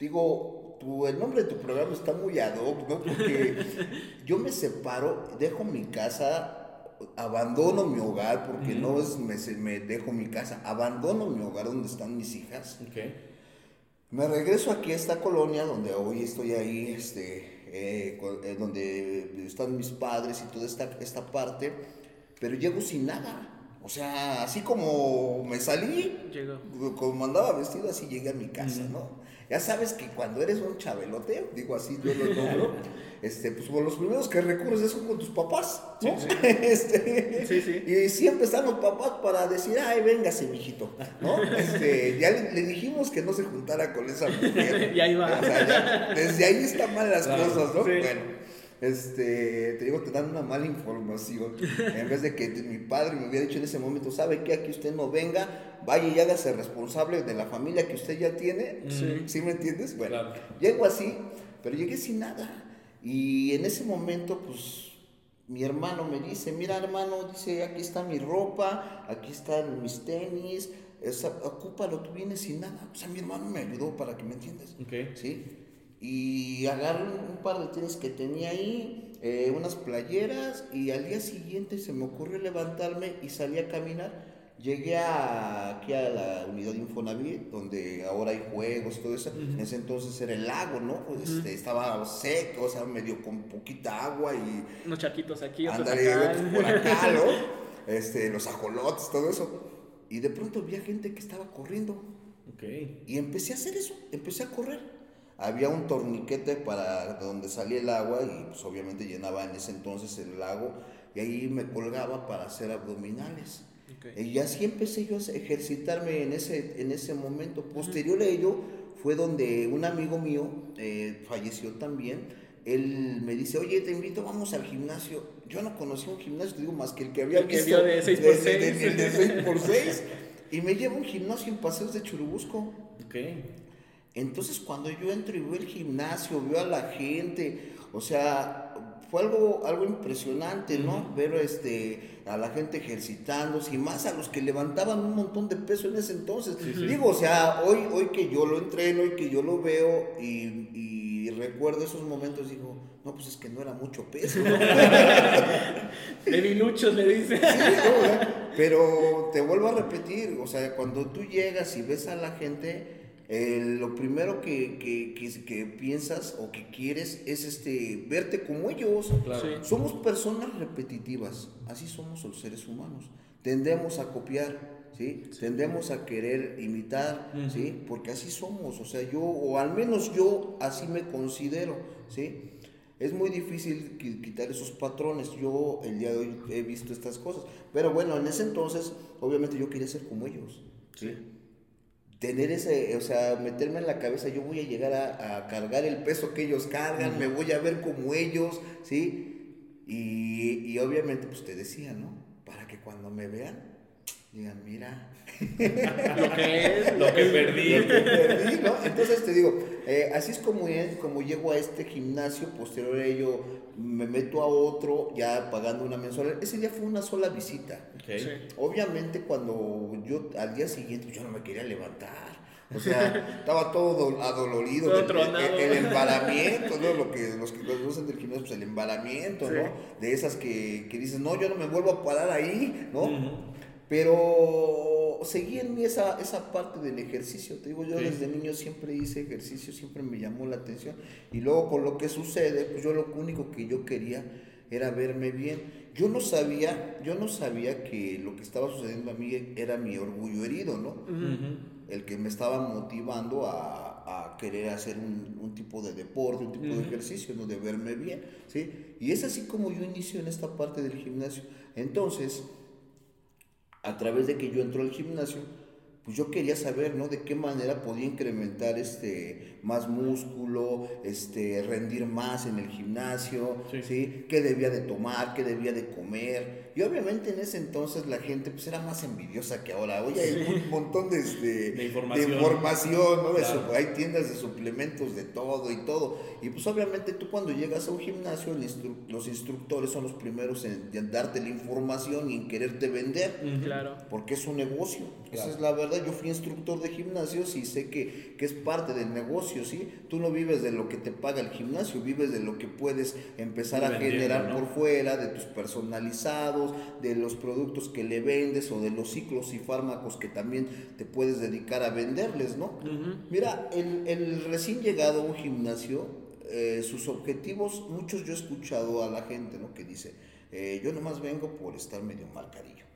[SPEAKER 3] digo, tu, el nombre de tu programa está muy ad hoc, ¿no? Porque yo me separo, dejo mi casa, abandono mi hogar, porque no es me, dejo mi casa, abandono mi hogar donde están mis hijas. Me regreso aquí a esta colonia donde hoy estoy ahí, este, eh, eh, donde están mis padres y toda esta, esta parte, pero llego sin nada. O sea, así como me salí,
[SPEAKER 2] Llegó.
[SPEAKER 3] como andaba vestido, así llegué a mi casa, ¿no? Ya sabes que cuando eres un chabelote, digo así, yo lo logro, este, pues con los primeros que recurres es con tus papás, ¿no? Este,
[SPEAKER 2] Sí, sí.
[SPEAKER 3] Y siempre están los papás para decir, ay, véngase, mijito, ¿no? Este, ya le, le dijimos que no se juntara con esa mujer.
[SPEAKER 2] Y ahí va.
[SPEAKER 3] O sea, ya, desde ahí están mal las
[SPEAKER 1] Claro,
[SPEAKER 3] cosas, ¿no?
[SPEAKER 2] sí.
[SPEAKER 3] Bueno. Este, te digo, te dan una mala información. En vez de que mi padre me hubiera dicho en ese momento, ¿sabe qué? Aquí usted no venga, vaya y hágase responsable de la familia que usted ya tiene.
[SPEAKER 2] Sí.
[SPEAKER 3] ¿Sí me entiendes? Bueno,
[SPEAKER 1] Claro.
[SPEAKER 3] llego así, pero llegué sin nada. Y en ese momento, pues, mi hermano me dice, mira hermano, dice, aquí está mi ropa, aquí están mis tenis, esa, ocúpalo, tú vienes sin nada. O sea, mi hermano me ayudó para que me entiendas.
[SPEAKER 1] Ok.
[SPEAKER 3] ¿sí? Y agarré un, un par de tenis que tenía ahí, eh, unas playeras, y al día siguiente se me ocurrió levantarme y salí a caminar. Llegué a, aquí a la unidad de Infonavit, donde ahora hay juegos, todo eso. En ese entonces era el lago, ¿no? Este, estaba seco, o sea, medio con poquita agua y
[SPEAKER 2] Unos charquitos aquí, otros acá.
[SPEAKER 3] otros por acá, ¿no? Este, los ajolotes, todo eso. y de pronto vi a gente que estaba corriendo.
[SPEAKER 1] Ok.
[SPEAKER 3] Y empecé a hacer eso, empecé a correr. Había un torniquete para donde salía el agua y pues obviamente llenaba en ese entonces el lago y ahí me colgaba para hacer abdominales.
[SPEAKER 2] Ok.
[SPEAKER 3] Y así empecé yo a ejercitarme en ese, en ese momento. Posterior a ello fue donde un amigo mío eh, falleció también. Él me dice, oye, te invito, vamos al gimnasio. Yo no conocía un gimnasio, digo, más que el que había
[SPEAKER 2] El que
[SPEAKER 3] visto
[SPEAKER 2] de 6 por 6.
[SPEAKER 3] de- de- de 6 por 6. Y me lleva a un gimnasio en Paseos de Churubusco.
[SPEAKER 1] Ok.
[SPEAKER 3] Entonces cuando yo entro y veo el gimnasio, veo a la gente, o sea, fue algo, algo impresionante, ¿no? Ver este, a la gente ejercitándose y más a los que levantaban un montón de peso en ese entonces. Digo, o sea, hoy, hoy que yo lo entreno y que yo lo veo y, y recuerdo esos momentos, digo, no, pues es que no era mucho peso. ¿no?
[SPEAKER 2] Debiluchos le dice.
[SPEAKER 3] Sí, no. Pero te vuelvo a repetir, o sea, cuando tú llegas y ves a la gente, eh, lo primero que, que- que- que piensas o que quieres es este verte como ellos.
[SPEAKER 1] Claro.
[SPEAKER 2] Sí.
[SPEAKER 3] Somos personas repetitivas, así somos los seres humanos. Tendemos a copiar, ¿sí? Tendemos a querer imitar, ¿sí? Porque así somos, o sea, yo, o al menos yo así me considero, ¿sí? Es muy difícil qui- quitar esos patrones. Yo el día de hoy he visto estas cosas. Pero bueno, en ese entonces, obviamente yo quería ser como ellos, ¿sí? Tener ese, o sea, meterme en la cabeza, yo voy a llegar a, a cargar el peso que ellos cargan, me voy a ver como ellos, ¿sí? Y, y obviamente, pues te decía, ¿no? Para que cuando me vean, digan, mira,
[SPEAKER 2] Lo que es.
[SPEAKER 1] Lo que perdí.
[SPEAKER 3] lo que perdí, ¿no? Entonces te digo, eh, así es como, es como llego a este gimnasio, posterior a ello me meto a otro, ya pagando una mensualidad. Ese día fue una sola visita.
[SPEAKER 2] Sí.
[SPEAKER 3] Obviamente cuando yo al día siguiente yo no me quería levantar. O sea, estaba todo do- adolorido.
[SPEAKER 2] Todo
[SPEAKER 3] el, el embalamiento, ¿no? Lo que los que conocen del gimnasio, pues el embalamiento,
[SPEAKER 2] Sí.
[SPEAKER 3] ¿no? De esas que, que dices, no, yo no me vuelvo a parar ahí, ¿no?
[SPEAKER 1] Ujú.
[SPEAKER 3] Pero seguí en mí esa, esa parte del ejercicio. Te digo, yo
[SPEAKER 1] Sí.
[SPEAKER 3] desde niño siempre hice ejercicio, siempre me llamó la atención. Y luego con lo que sucede, pues yo lo único que yo quería era verme bien. Yo no sabía, yo no sabía que lo que estaba sucediendo a mí era mi orgullo herido, ¿no? El que me estaba motivando a, a querer hacer un, un tipo de deporte, un tipo de ejercicio, ¿no? De verme bien, ¿sí? Y es así como yo inicio en esta parte del gimnasio. Entonces, a través de que yo entro al gimnasio, pues yo quería saber, ¿no? De qué manera podía incrementar este más músculo, este rendir más en el gimnasio,
[SPEAKER 1] Sí.
[SPEAKER 3] ¿sí? Qué debía de tomar, qué debía de comer. Y obviamente en ese entonces la gente pues era más envidiosa que ahora. Oye, hay un montón de, este,
[SPEAKER 1] De información.
[SPEAKER 3] información, ¿no? De
[SPEAKER 1] Claro.
[SPEAKER 3] su- hay tiendas de suplementos de todo y todo. Y pues obviamente tú cuando llegas a un gimnasio, el instru- los instructores son los primeros en, en darte la información y en quererte vender.
[SPEAKER 2] Claro.
[SPEAKER 3] Porque es un negocio. Esa es la verdad. Yo fui instructor de gimnasios y sé que, que es parte del negocio, ¿sí? Tú no vives de lo que te paga el gimnasio, vives de lo que puedes empezar a generar
[SPEAKER 1] ¿no?
[SPEAKER 3] por fuera, de tus personalizados, de los productos que le vendes o de los ciclos y fármacos que también te puedes dedicar a venderles, ¿no? Mira, el, el recién llegado a un gimnasio, eh, sus objetivos, muchos yo he escuchado a la gente, ¿no? Que dice, eh, yo nomás vengo por estar medio marcadillo.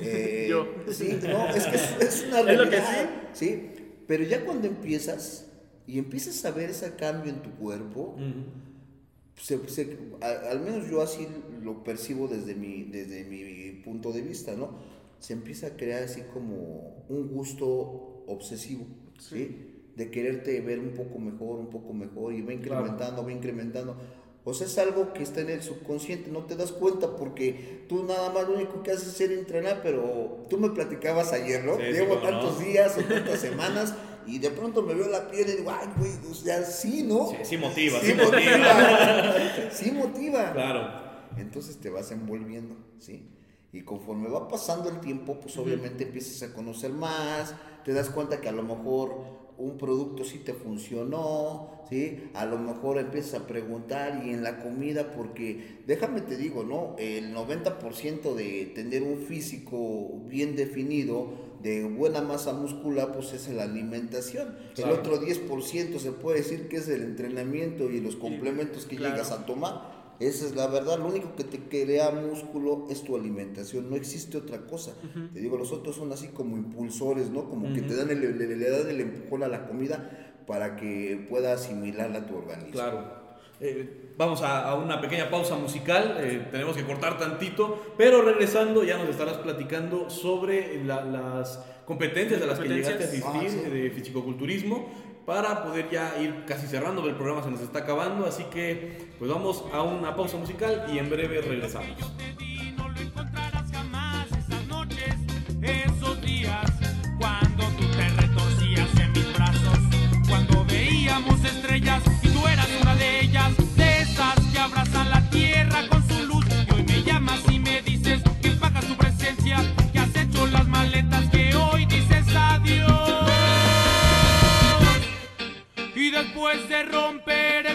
[SPEAKER 3] Eh,
[SPEAKER 2] Yo.
[SPEAKER 3] Sí, no, es que es, es una
[SPEAKER 2] Es
[SPEAKER 3] realidad, sí. Pero ya cuando empiezas y empiezas a ver ese cambio en tu cuerpo, se- se- a- al menos yo así lo percibo desde mi, desde mi punto de vista, ¿no? Se empieza a crear así como un gusto obsesivo, ¿sí? De quererte ver un poco mejor, un poco mejor, y va incrementando, va incrementando. O sea, es algo que está en el subconsciente, no te das cuenta porque tú nada más lo único que haces es ser entrenar, pero tú me platicabas ayer, ¿no?
[SPEAKER 1] Sí,
[SPEAKER 3] Llevo
[SPEAKER 1] no.
[SPEAKER 3] tantos días o tantas semanas y de pronto me veo la piel y digo, ay, güey, o sea, sí, ¿no?
[SPEAKER 1] Sí, sí motiva,
[SPEAKER 3] Sí
[SPEAKER 1] sí
[SPEAKER 3] motiva. sí motiva.
[SPEAKER 1] Claro.
[SPEAKER 3] Entonces te vas envolviendo, ¿sí? Y conforme va pasando el tiempo, pues obviamente empiezas a conocer más, te das cuenta que a lo mejor un producto sí te funcionó, ¿sí? A lo mejor empiezas a preguntar y en la comida, porque déjame te digo, ¿no? El 90% de tener un físico bien definido, de buena masa muscular, pues es la alimentación.
[SPEAKER 1] Claro.
[SPEAKER 3] El otro 10% se puede decir que es el entrenamiento y los complementos que
[SPEAKER 2] claro.
[SPEAKER 3] llegas a tomar. Esa es la verdad. Lo único que te crea músculo es tu alimentación. No existe otra cosa. Te digo, los otros son así como impulsores, ¿no? Como que te dan el, el- le dan el empujón a la comida para que pueda asimilarla a tu organismo.
[SPEAKER 1] Claro. Eh, vamos a, a una pequeña pausa musical, eh, tenemos que cortar tantito, pero regresando ya nos estarás platicando sobre la- las competencias a las que llegaste a
[SPEAKER 2] Competencias.
[SPEAKER 1] asistir
[SPEAKER 3] Ah, sí.
[SPEAKER 1] de fisicoculturismo para poder ya ir casi cerrando, el programa se nos está acabando, así que pues vamos a una pausa musical y en breve regresamos.
[SPEAKER 5] cuando veíamos estrellas después de romper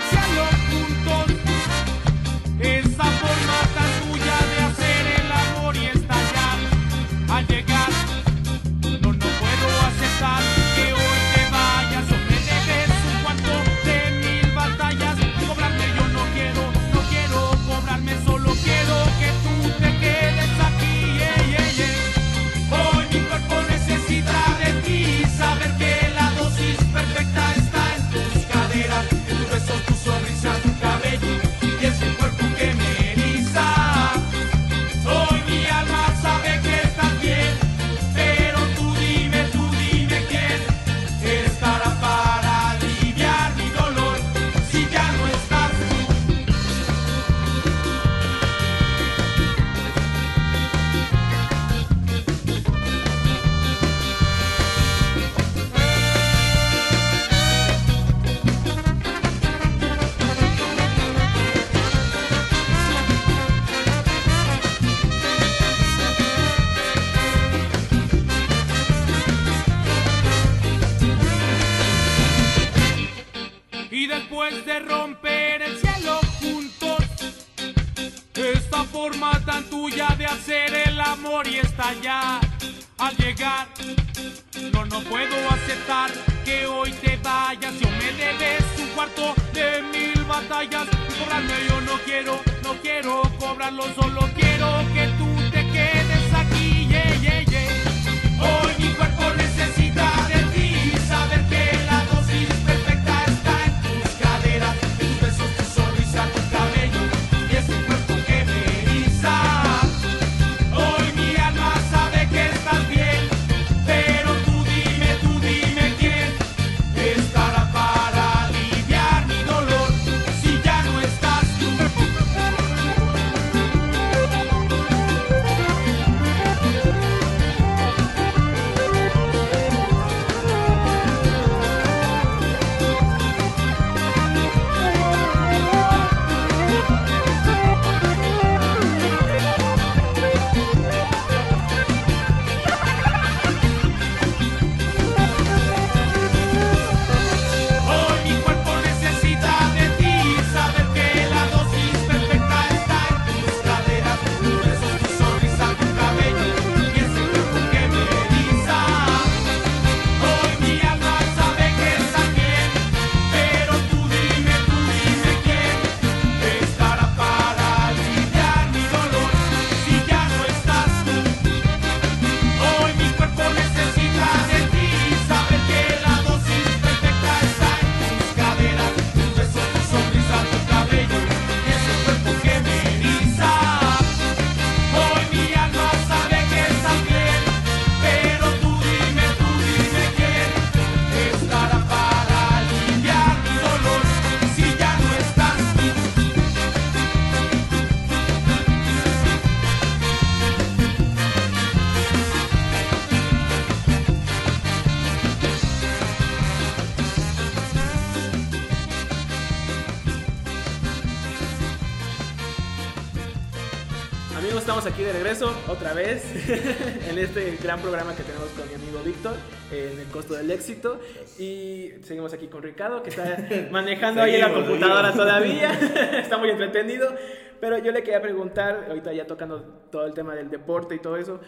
[SPEAKER 2] otra vez en este gran programa que tenemos con mi amigo Víctor en el costo del éxito y seguimos aquí con Ricardo que está manejando ahí en la computadora todavía, está muy entretenido, pero yo le quería preguntar, ahorita ya tocando todo el tema del deporte y todo eso,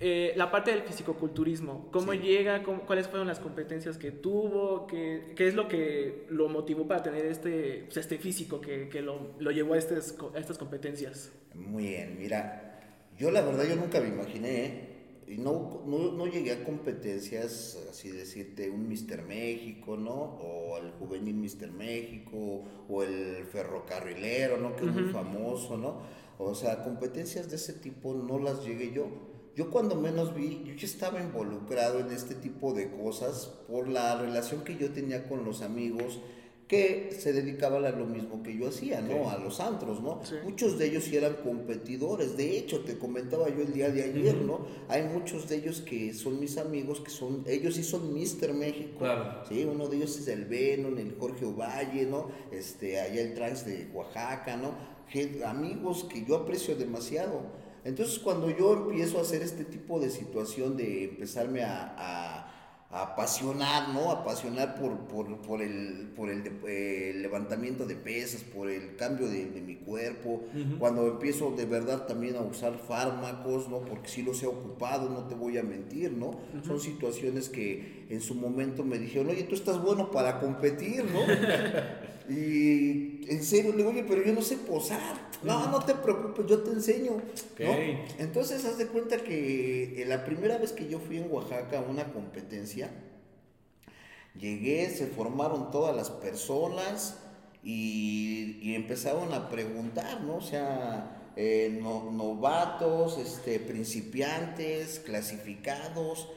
[SPEAKER 2] eh, la parte del fisicoculturismo, ¿cómo
[SPEAKER 3] Sí.
[SPEAKER 2] llega? Cómo- ¿Cuáles fueron las competencias que tuvo? ¿Qué, qué es lo que lo motivó para tener este, pues, este físico que, que lo, lo llevó a, estas co- a estas competencias?
[SPEAKER 3] Muy bien, mira, yo la verdad yo nunca me imaginé, ¿eh? y no, no, no llegué a competencias, así decirte, un Mister México, ¿no? O el juvenil Mister México, o el ferrocarrilero, ¿no? Que es muy famoso, ¿no? O sea, competencias de ese tipo no las llegué yo. Yo cuando menos vi, yo ya estaba involucrado en este tipo de cosas por la relación que yo tenía con los amigos que se dedicaban a lo mismo que yo hacía, ¿no? A los antros, ¿no?
[SPEAKER 2] Sí.
[SPEAKER 3] Muchos de ellos sí eran competidores. De hecho, te comentaba yo el día de ayer, ¿no? Hay muchos de ellos que son mis amigos, que son, ellos sí son Mister México.
[SPEAKER 1] Claro.
[SPEAKER 3] Sí, uno de ellos es el Venom, el Jorge Ovalle, ¿no? Este, allá el Trans de Oaxaca, ¿no? Amigos que yo aprecio demasiado. Entonces, cuando yo empiezo a hacer este tipo de situación de empezarme a apasionar, ¿no? Apasionar por, por, por el, por el, de- el levantamiento de pesas, por el cambio de, de mi cuerpo, cuando empiezo de verdad también a usar fármacos, ¿no? Porque sí los he ocupado, no te voy a mentir, ¿no? Son situaciones que en su momento me dijeron, oye, tú estás bueno para competir, ¿no? Y en serio, le digo, oye, pero yo no sé posar. No, no te preocupes, yo te enseño. ¿no?
[SPEAKER 1] Ok.
[SPEAKER 3] Entonces, haz de cuenta que eh, la primera vez que yo fui en Oaxaca a una competencia, llegué, se formaron todas las personas y, y empezaron a preguntar, ¿no? O sea, eh, no- novatos, este, principiantes, clasificados.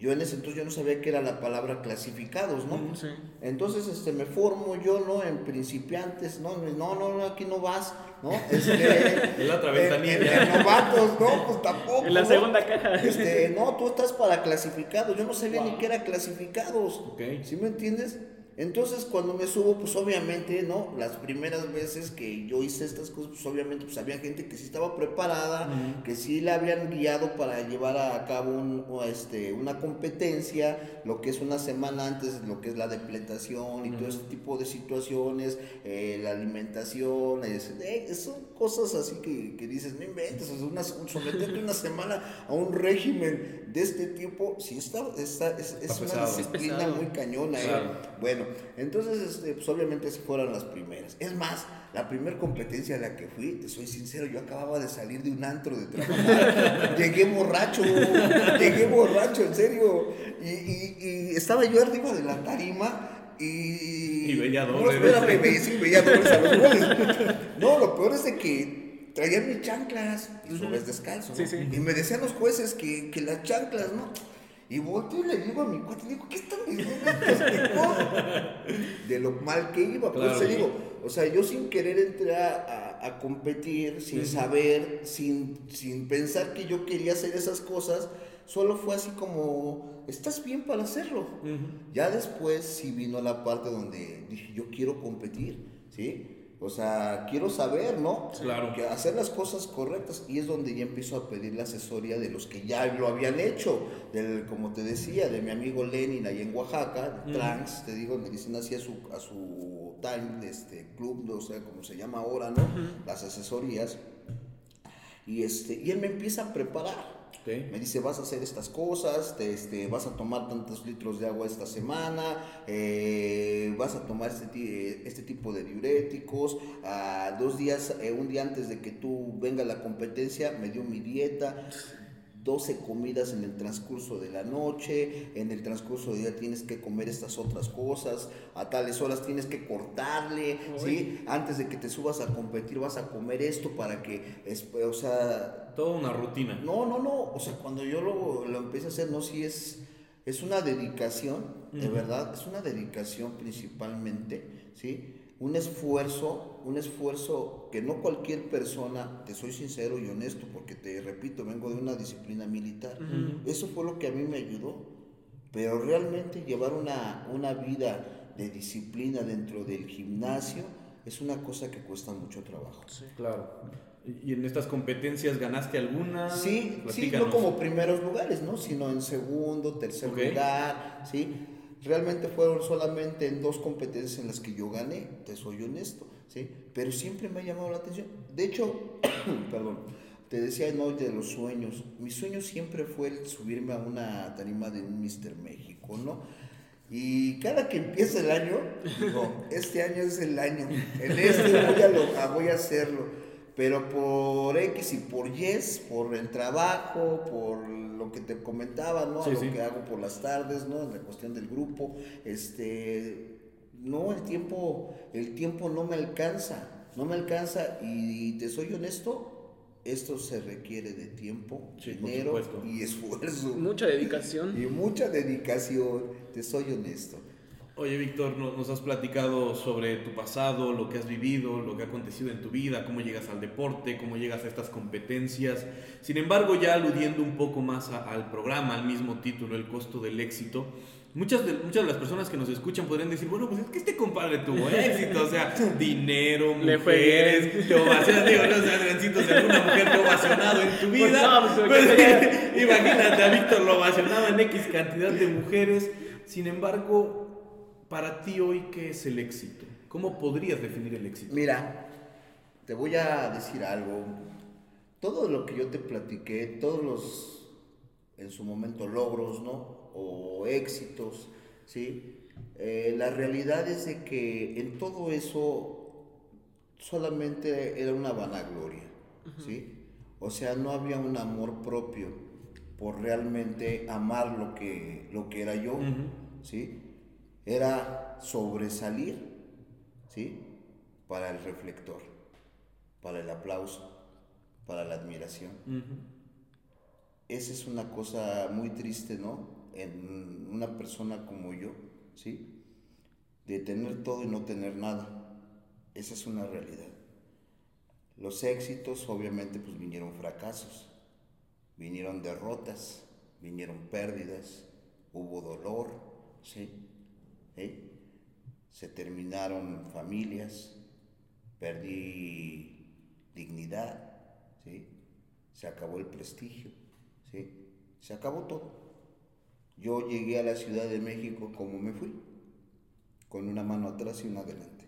[SPEAKER 3] Yo en ese entonces yo no sabía qué era la palabra clasificados, ¿no?
[SPEAKER 2] Sí.
[SPEAKER 3] Entonces este, me formo yo, ¿no? En principiantes, ¿no? No, no, no, aquí no vas, ¿no? Este,
[SPEAKER 1] En la otra
[SPEAKER 3] en-
[SPEAKER 1] ventanilla.
[SPEAKER 3] en- en novatos, no, pues tampoco.
[SPEAKER 2] En la
[SPEAKER 3] ¿no?
[SPEAKER 2] segunda caja.
[SPEAKER 3] Este, no, tú estás para clasificados. Yo no sabía ni qué era clasificados.
[SPEAKER 1] Ok.
[SPEAKER 3] ¿Sí me entiendes? Entonces, cuando me subo, pues obviamente, ¿no? Las primeras veces que yo hice estas cosas, pues obviamente, pues había gente que sí estaba preparada, que sí la habían guiado para llevar a cabo un, o, este, una competencia, lo que es una semana antes, lo que es la depletación y todo ese tipo de situaciones, eh, la alimentación, es- eh, son cosas así que, que dices, no inventes, o sea, una, someterte una semana a un régimen de este tipo, sí está, está- es, una
[SPEAKER 1] pesado.
[SPEAKER 3] disciplina
[SPEAKER 2] Es
[SPEAKER 3] muy cañona, ¿eh?
[SPEAKER 1] Claro.
[SPEAKER 3] Bueno, entonces, este, pues obviamente esas fueron las primeras. Es más, la primera competencia a la que fui, te soy sincero, yo acababa de salir de un antro de trabajar. llegué borracho, llegué borracho, en serio. Y, y- y estaba yo arriba de la tarima y...
[SPEAKER 1] Y veía
[SPEAKER 3] No,
[SPEAKER 1] doble,
[SPEAKER 3] espérame, ve- sí, veía dobles a los goles. No, lo peor es de que traían mis chanclas y subes descalzo. ¿no?
[SPEAKER 2] Sí, sí.
[SPEAKER 3] Y me decían los jueces que, que las chanclas, ¿no? Y volteo y le digo a mi cuate, digo, ¿qué están diciendo? De lo mal que iba. Por
[SPEAKER 1] Claro.
[SPEAKER 3] eso digo, o sea, yo sin querer entrar a, a competir, sin saber, sin, sin pensar que yo quería hacer esas cosas, solo fue así como, estás bien para hacerlo. Ya después sí vino la parte donde dije, yo quiero competir, ¿sí? O sea, quiero saber, ¿no?
[SPEAKER 1] Claro.
[SPEAKER 3] Que hacer las cosas correctas y es donde ya empiezo a pedir la asesoría de los que ya lo habían hecho, del, como te decía, de mi amigo Lenin ahí en Oaxaca, de Trans, te digo, me dicen así a su, a su time, este club, o sea, como se llama ahora, ¿no? Las asesorías. Y, este, y él me empieza a preparar. Me dice, vas a hacer estas cosas, te, este, vas a tomar tantos litros de agua esta semana, eh, vas a tomar este, eh, este tipo de diuréticos. ah, dos días, eh, un día antes de que tú venga la competencia, me dio mi dieta. 12 comidas en el transcurso de la noche, en el transcurso del día tienes que comer estas otras cosas, a tales horas tienes que cortarle, ¿sí? Antes de que te subas a competir vas a comer esto para que, es- o sea,
[SPEAKER 1] Toda una rutina.
[SPEAKER 3] no, no, no. O sea, cuando yo lo, lo empecé a hacer, no, sí es, es una dedicación, de verdad, es una dedicación principalmente, ¿sí? Un esfuerzo, un esfuerzo que no cualquier persona, te soy sincero y honesto, porque te repito, vengo de una disciplina militar. Eso fue lo que a mí me ayudó. Pero realmente llevar una, una vida de disciplina dentro del gimnasio es una cosa que cuesta mucho trabajo.
[SPEAKER 1] Claro. ¿Y en estas competencias ganaste alguna?
[SPEAKER 3] Sí, sí, no como primeros lugares, ¿no? Sino en segundo, tercer lugar, ¿sí? Realmente fueron solamente en dos competencias en las que yo gané, te soy honesto, ¿sí? Pero siempre me ha llamado la atención. De hecho, perdón, te decía no de los sueños. Mi sueño siempre fue el subirme a una tarima de un Mister México, ¿no? Y cada que empieza el año, digo, este año es el año, en este voy a, lo- a- voy a hacerlo. Pero por X y por Y, por el trabajo, por lo que te comentaba, ¿no?
[SPEAKER 1] Sí,
[SPEAKER 3] lo
[SPEAKER 1] sí.
[SPEAKER 3] que hago por las tardes, ¿no? La cuestión del grupo, este, no, el tiempo, el tiempo no me alcanza, no me alcanza y te soy honesto, esto se requiere de tiempo,
[SPEAKER 1] Sí,
[SPEAKER 3] dinero y esfuerzo.
[SPEAKER 2] Mucha dedicación.
[SPEAKER 3] Y mucha dedicación, te soy honesto.
[SPEAKER 1] Oye, Víctor, no- nos has platicado sobre tu pasado, lo que has vivido, lo que ha acontecido en tu vida, cómo llegas al deporte, cómo llegas a estas competencias. Sin embargo, ya aludiendo un poco más a- al programa, al mismo título, El costo del éxito, muchas de, muchas de las personas que nos escuchan podrían decir, bueno, pues es que este compadre tuvo éxito, o sea, dinero, mujeres, te ovacionan, digo, no sé, Adriancito, si alguna mujer te ovacionado en tu
[SPEAKER 2] Pues
[SPEAKER 1] vida,
[SPEAKER 2] no, pues,
[SPEAKER 1] pues, imagínate, a Víctor lo ovacionaba en X cantidad de mujeres. Sin embargo, para ti hoy, ¿qué es el éxito? ¿Cómo podrías definir el éxito?
[SPEAKER 3] Mira, te voy a decir algo. Todo lo que yo te platiqué, todos los, en su momento, logros, ¿no? O éxitos, ¿sí? Eh, la realidad es de que en todo eso solamente era una vanagloria, ¿sí? O sea, no había un amor propio por realmente amar lo que, lo que era yo, ¿sí? Era sobresalir, ¿sí? Para el reflector, para el aplauso, para la admiración. Esa es una cosa muy triste, ¿no? En una persona como yo, ¿sí? De tener todo y no tener nada. Esa es una realidad. Los éxitos, obviamente, pues vinieron fracasos, vinieron derrotas, vinieron pérdidas, hubo dolor, ¿sí? ¿Sí? Se terminaron familias, perdí dignidad, ¿sí? Se acabó el prestigio, ¿sí? Se acabó todo. Yo llegué a la Ciudad de México como me fui, con una mano atrás y una adelante.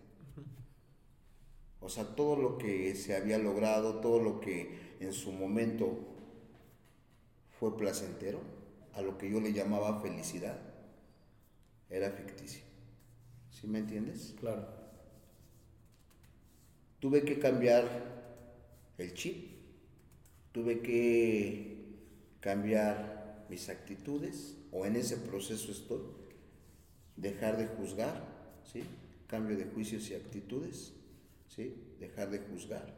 [SPEAKER 3] O sea, todo lo que se había logrado, todo lo que en su momento fue placentero, a lo que yo le llamaba felicidad, era ficticio. ¿Sí me entiendes?
[SPEAKER 1] Claro.
[SPEAKER 3] Tuve que cambiar el chip, tuve que cambiar mis actitudes, o en ese proceso estoy, dejar de juzgar, ¿sí? Cambio de juicios y actitudes, ¿sí? Dejar de juzgar,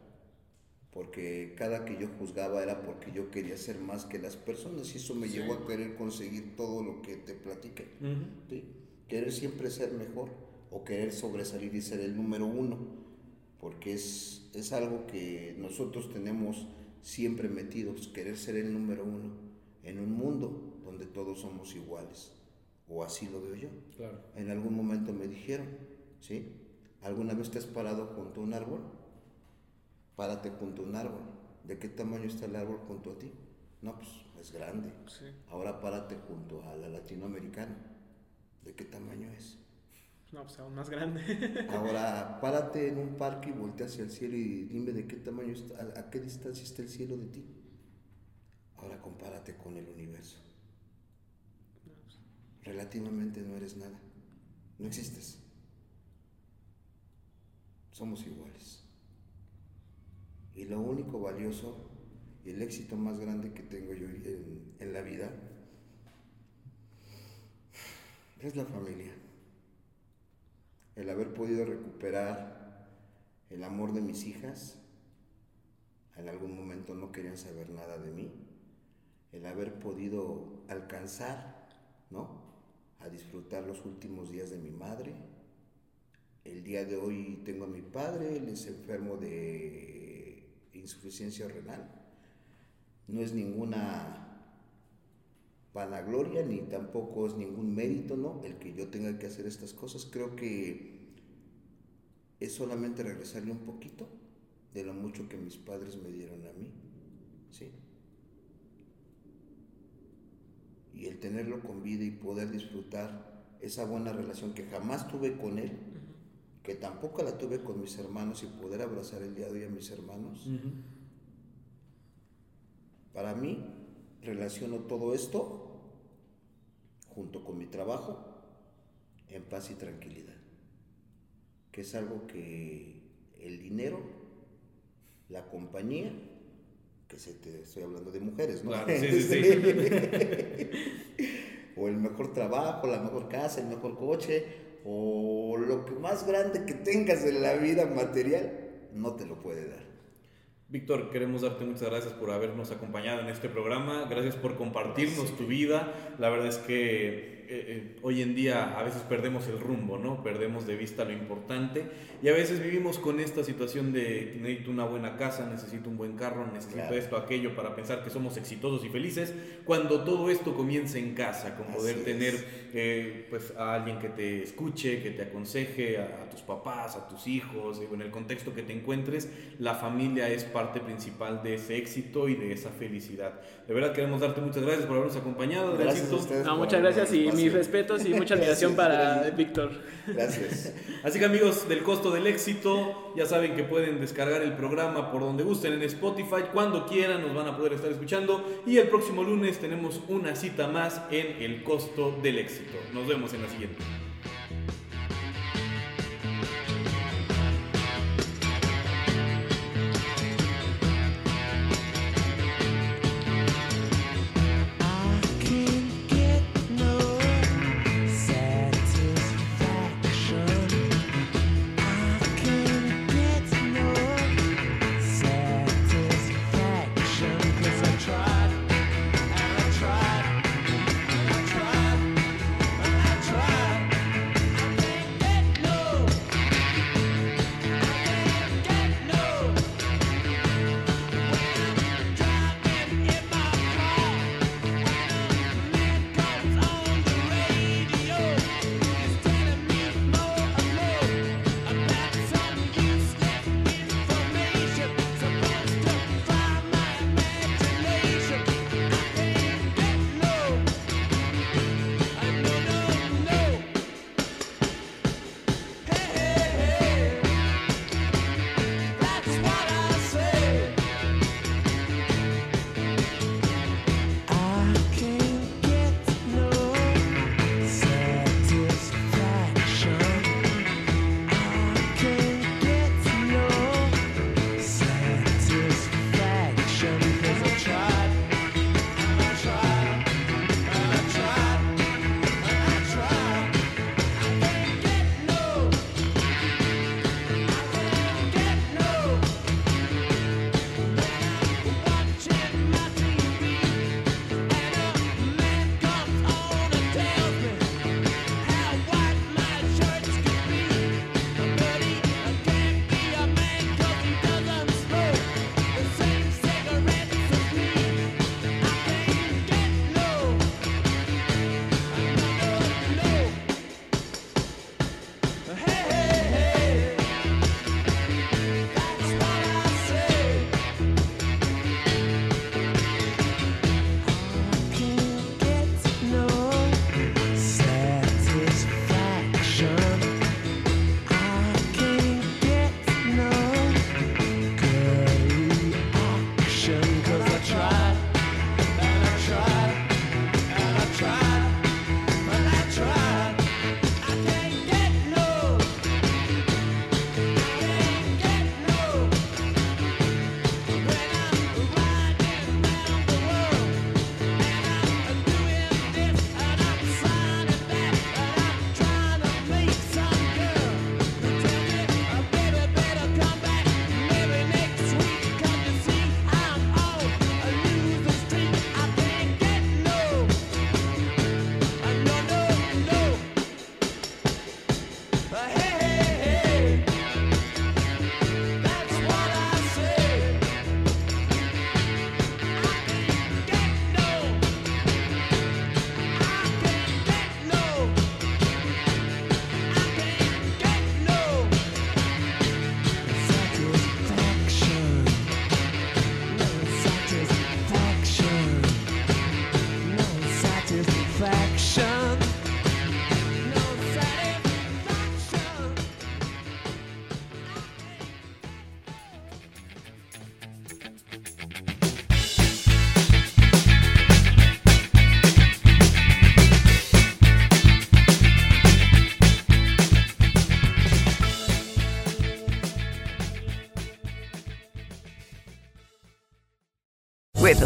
[SPEAKER 3] porque cada que yo juzgaba era porque yo quería ser más que las personas y eso me llevó a querer conseguir todo lo que te platiqué, ¿sí? Querer siempre ser mejor o querer sobresalir y ser el número uno, porque es, es algo que nosotros tenemos siempre metidos, querer ser el número uno en un mundo donde todos somos iguales, o así lo veo yo.
[SPEAKER 1] Claro.
[SPEAKER 3] En algún momento me dijeron, ¿sí? ¿Alguna vez te has parado junto a un árbol? Párate junto a un árbol. ¿De qué tamaño está el árbol junto a ti? No, pues es grande.
[SPEAKER 2] Sí.
[SPEAKER 3] Ahora párate junto a la latinoamericana. ¿De qué tamaño es?
[SPEAKER 2] No, pues aún más grande.
[SPEAKER 3] Ahora párate en un parque y voltea hacia el cielo y dime de qué tamaño está, a, a qué distancia está el cielo de ti. Ahora compárate con el universo. Relativamente no eres nada. No existes. Somos iguales. Y lo único valioso y el éxito más grande que tengo yo en, en la vida es la familia. El haber podido recuperar el amor de mis hijas. En algún momento no querían saber nada de mí. El haber podido alcanzar, ¿no? A disfrutar los últimos días de mi madre. El día de hoy tengo a mi padre, él es enfermo de insuficiencia renal. No es ninguna vanagloria ni tampoco es ningún mérito, ¿no? El que yo tenga que hacer estas cosas. Creo que es solamente regresarle un poquito de lo mucho que mis padres me dieron a mí, ¿sí? Y el tenerlo con vida y poder disfrutar esa buena relación que jamás tuve con él, que tampoco la tuve con mis hermanos y poder abrazar el día de hoy a mis hermanos, Para mí, relaciono todo esto junto con mi trabajo en paz y tranquilidad, que es algo que el dinero, la compañía, que se te estoy hablando de mujeres, ¿no?
[SPEAKER 1] Claro, sí, sí, sí.
[SPEAKER 3] o el mejor trabajo, la mejor casa, el mejor coche, o lo que más grande que tengas en la vida material, no te lo puede dar.
[SPEAKER 1] Víctor, queremos darte muchas gracias por habernos acompañado en este programa. Gracias por compartirnos tu vida. La verdad es que eh, eh, hoy en día a veces perdemos el rumbo, ¿no? Perdemos de vista lo importante y a veces vivimos con esta situación de necesito una buena casa, necesito un buen carro, necesito
[SPEAKER 3] Claro.
[SPEAKER 1] esto, aquello para pensar que somos exitosos y felices, cuando todo esto comienza en casa, con poder
[SPEAKER 3] Así
[SPEAKER 1] tener eh, pues a alguien que te escuche, que te aconseje, a, a tus papás, a tus hijos, digo, en el contexto que te encuentres, la familia es parte principal de ese éxito y de esa felicidad. De verdad queremos darte muchas gracias por habernos acompañado.
[SPEAKER 3] Gracias a
[SPEAKER 1] Adriancito.
[SPEAKER 3] ustedes.
[SPEAKER 2] No, muchas gracias y mis respetos y mucha admiración
[SPEAKER 3] Gracias,
[SPEAKER 2] para
[SPEAKER 3] gracias.
[SPEAKER 2] Víctor.
[SPEAKER 3] Gracias.
[SPEAKER 1] Así que amigos del costo del éxito, ya saben que pueden descargar el programa por donde gusten en Spotify, cuando quieran nos van a poder estar escuchando y el próximo lunes tenemos una cita más en el costo del éxito. Nos vemos en la siguiente.